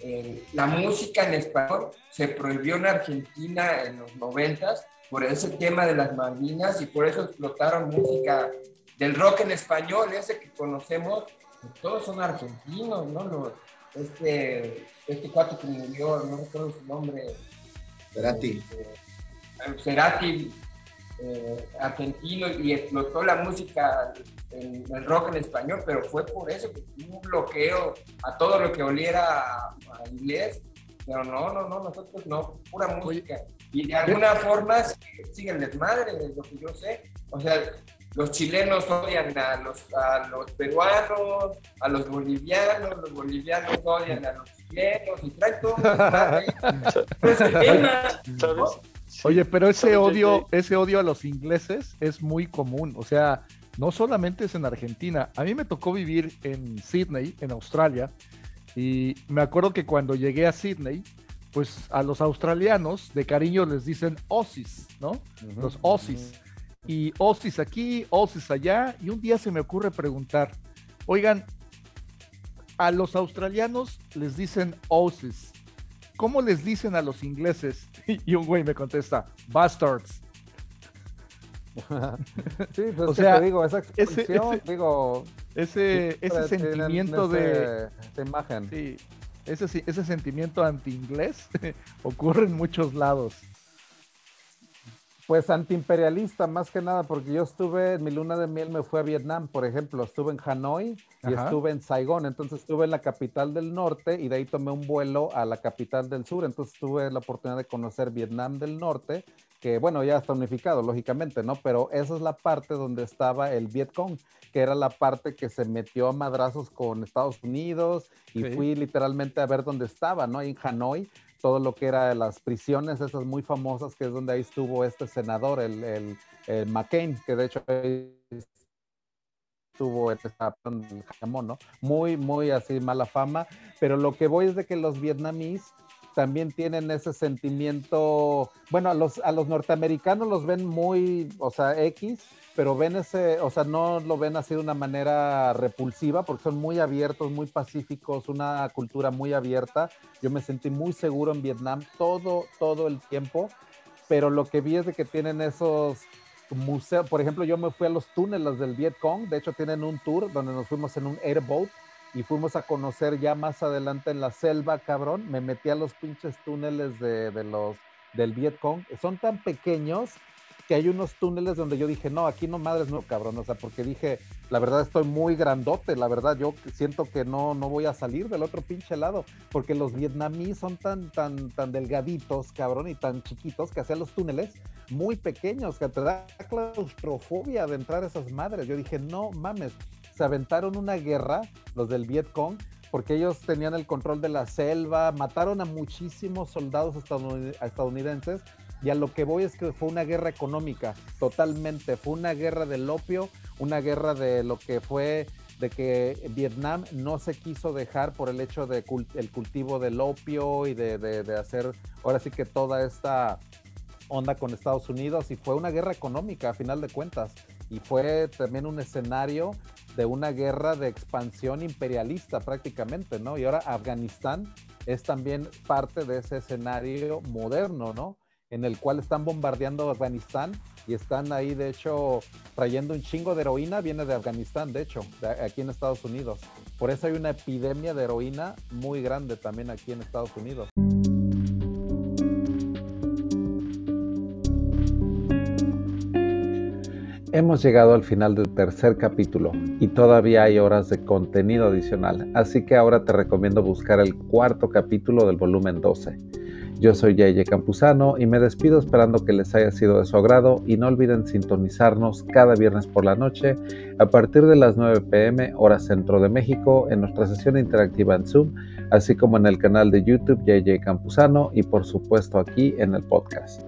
eh, la música en español se prohibió en Argentina en los noventas por ese tema de las Malvinas y por eso explotaron música del rock en español, ese que conocemos, pues, todos son argentinos, ¿no? Los, este, este cuate que murió, no recuerdo su nombre.
Cerati.
Eh, Cerati eh, argentino y explotó la música, en, el rock en español, pero fue por eso que hubo un bloqueo a todo lo que oliera a, a inglés. Pero no, no, no, nosotros no, pura música. Y de alguna forma sigue el desmadre, de lo que yo sé. O sea, los chilenos odian a los, a los peruanos, a los bolivianos, los bolivianos odian a los chilenos y traen todo.
Oye, pero ese odio, ese odio a los ingleses es muy común. O sea, no solamente es en Argentina. A mí me tocó vivir en Sydney, en Australia, y me acuerdo que cuando llegué a Sydney, pues a los australianos de cariño les dicen Aussies, ¿no? Los Aussies. Y Aussies aquí, Aussies allá. Y un día se me ocurre preguntar, oigan, a los australianos les dicen Aussies. ¿Cómo les dicen a los ingleses? Y un güey me contesta, bastards.
sí, pues
o sea,
te digo, esa expresión,
ese,
digo,
ese, ese sentimiento de
esa imagen.
Sí, ese, ese sentimiento anti-inglés ocurre en muchos lados.
Pues antiimperialista, más que nada, porque yo estuve, en mi luna de miel me fui a Vietnam, por ejemplo, estuve en Hanoi y
Ajá.
estuve en Saigón, entonces estuve en la capital del norte y de ahí tomé un vuelo a la capital del sur, entonces tuve la oportunidad de conocer Vietnam del norte, que bueno, ya está unificado, lógicamente, ¿no? Pero esa es la parte donde estaba el Vietcong, que era la parte que se metió a madrazos con Estados Unidos y
Sí.
fui literalmente a ver dónde estaba, ¿no? En Hanoi, todo lo que era las prisiones, esas muy famosas, que es donde ahí estuvo este senador, el, el, el McCain, que de hecho esta en Jamón, ¿no? Muy, muy así mala fama, pero lo que voy es de que los vietnamíes también tienen ese sentimiento, bueno, a los, a los norteamericanos los ven muy, o sea, X, pero ven ese, o sea, no lo ven así de una manera repulsiva, porque son muy abiertos, muy pacíficos, una cultura muy abierta. Yo me sentí muy seguro en Vietnam todo, todo el tiempo, pero lo que vi es de que tienen esos museos, por ejemplo, yo me fui a los túneles del Vietcong, de hecho tienen un tour donde nos fuimos en un airboat y fuimos a conocer ya más adelante en la selva, cabrón, me metí a los pinches túneles de, de los del Vietcong, son tan pequeños que hay unos túneles donde yo dije, no, aquí no madres, no, cabrón, o sea, porque dije, la verdad estoy muy grandote, la verdad yo siento que no, no voy a salir del otro pinche lado, porque los vietnamíes son tan, tan, tan delgaditos, cabrón, y tan chiquitos que hacían los túneles muy pequeños, que te da claustrofobia de entrar a esas madres. Yo dije, no mames, se aventaron una guerra, los del Vietcong, porque ellos tenían el control de la selva, mataron a muchísimos soldados estadounid- estadounidenses y a lo que voy es que fue una guerra económica, totalmente. Fue una guerra del opio, una guerra de lo que fue de que Vietnam no se quiso dejar por el hecho de cul- el cultivo del opio y de, de- de hacer ahora sí que toda esta onda con Estados Unidos y fue una guerra económica a final de cuentas y fue también un escenario de una guerra de expansión imperialista prácticamente, ¿no? Y ahora Afganistán es también parte de ese escenario moderno, ¿no? En el cual están bombardeando Afganistán y están ahí, de hecho, trayendo un chingo de heroína, viene de Afganistán, de hecho, aquí en Estados Unidos. Por eso hay una epidemia de heroína muy grande también aquí en Estados Unidos. Hemos llegado al final del tercer capítulo y todavía hay horas de contenido adicional, así que ahora te recomiendo buscar el cuarto capítulo del volumen 12. Yo soy Yaye Campuzano y me despido esperando que les haya sido de su agrado y no olviden sintonizarnos cada viernes por la noche a partir de las 9 pm hora centro de México en nuestra sesión interactiva en Zoom, así como en el canal de YouTube JJ Campuzano y por supuesto aquí en el podcast.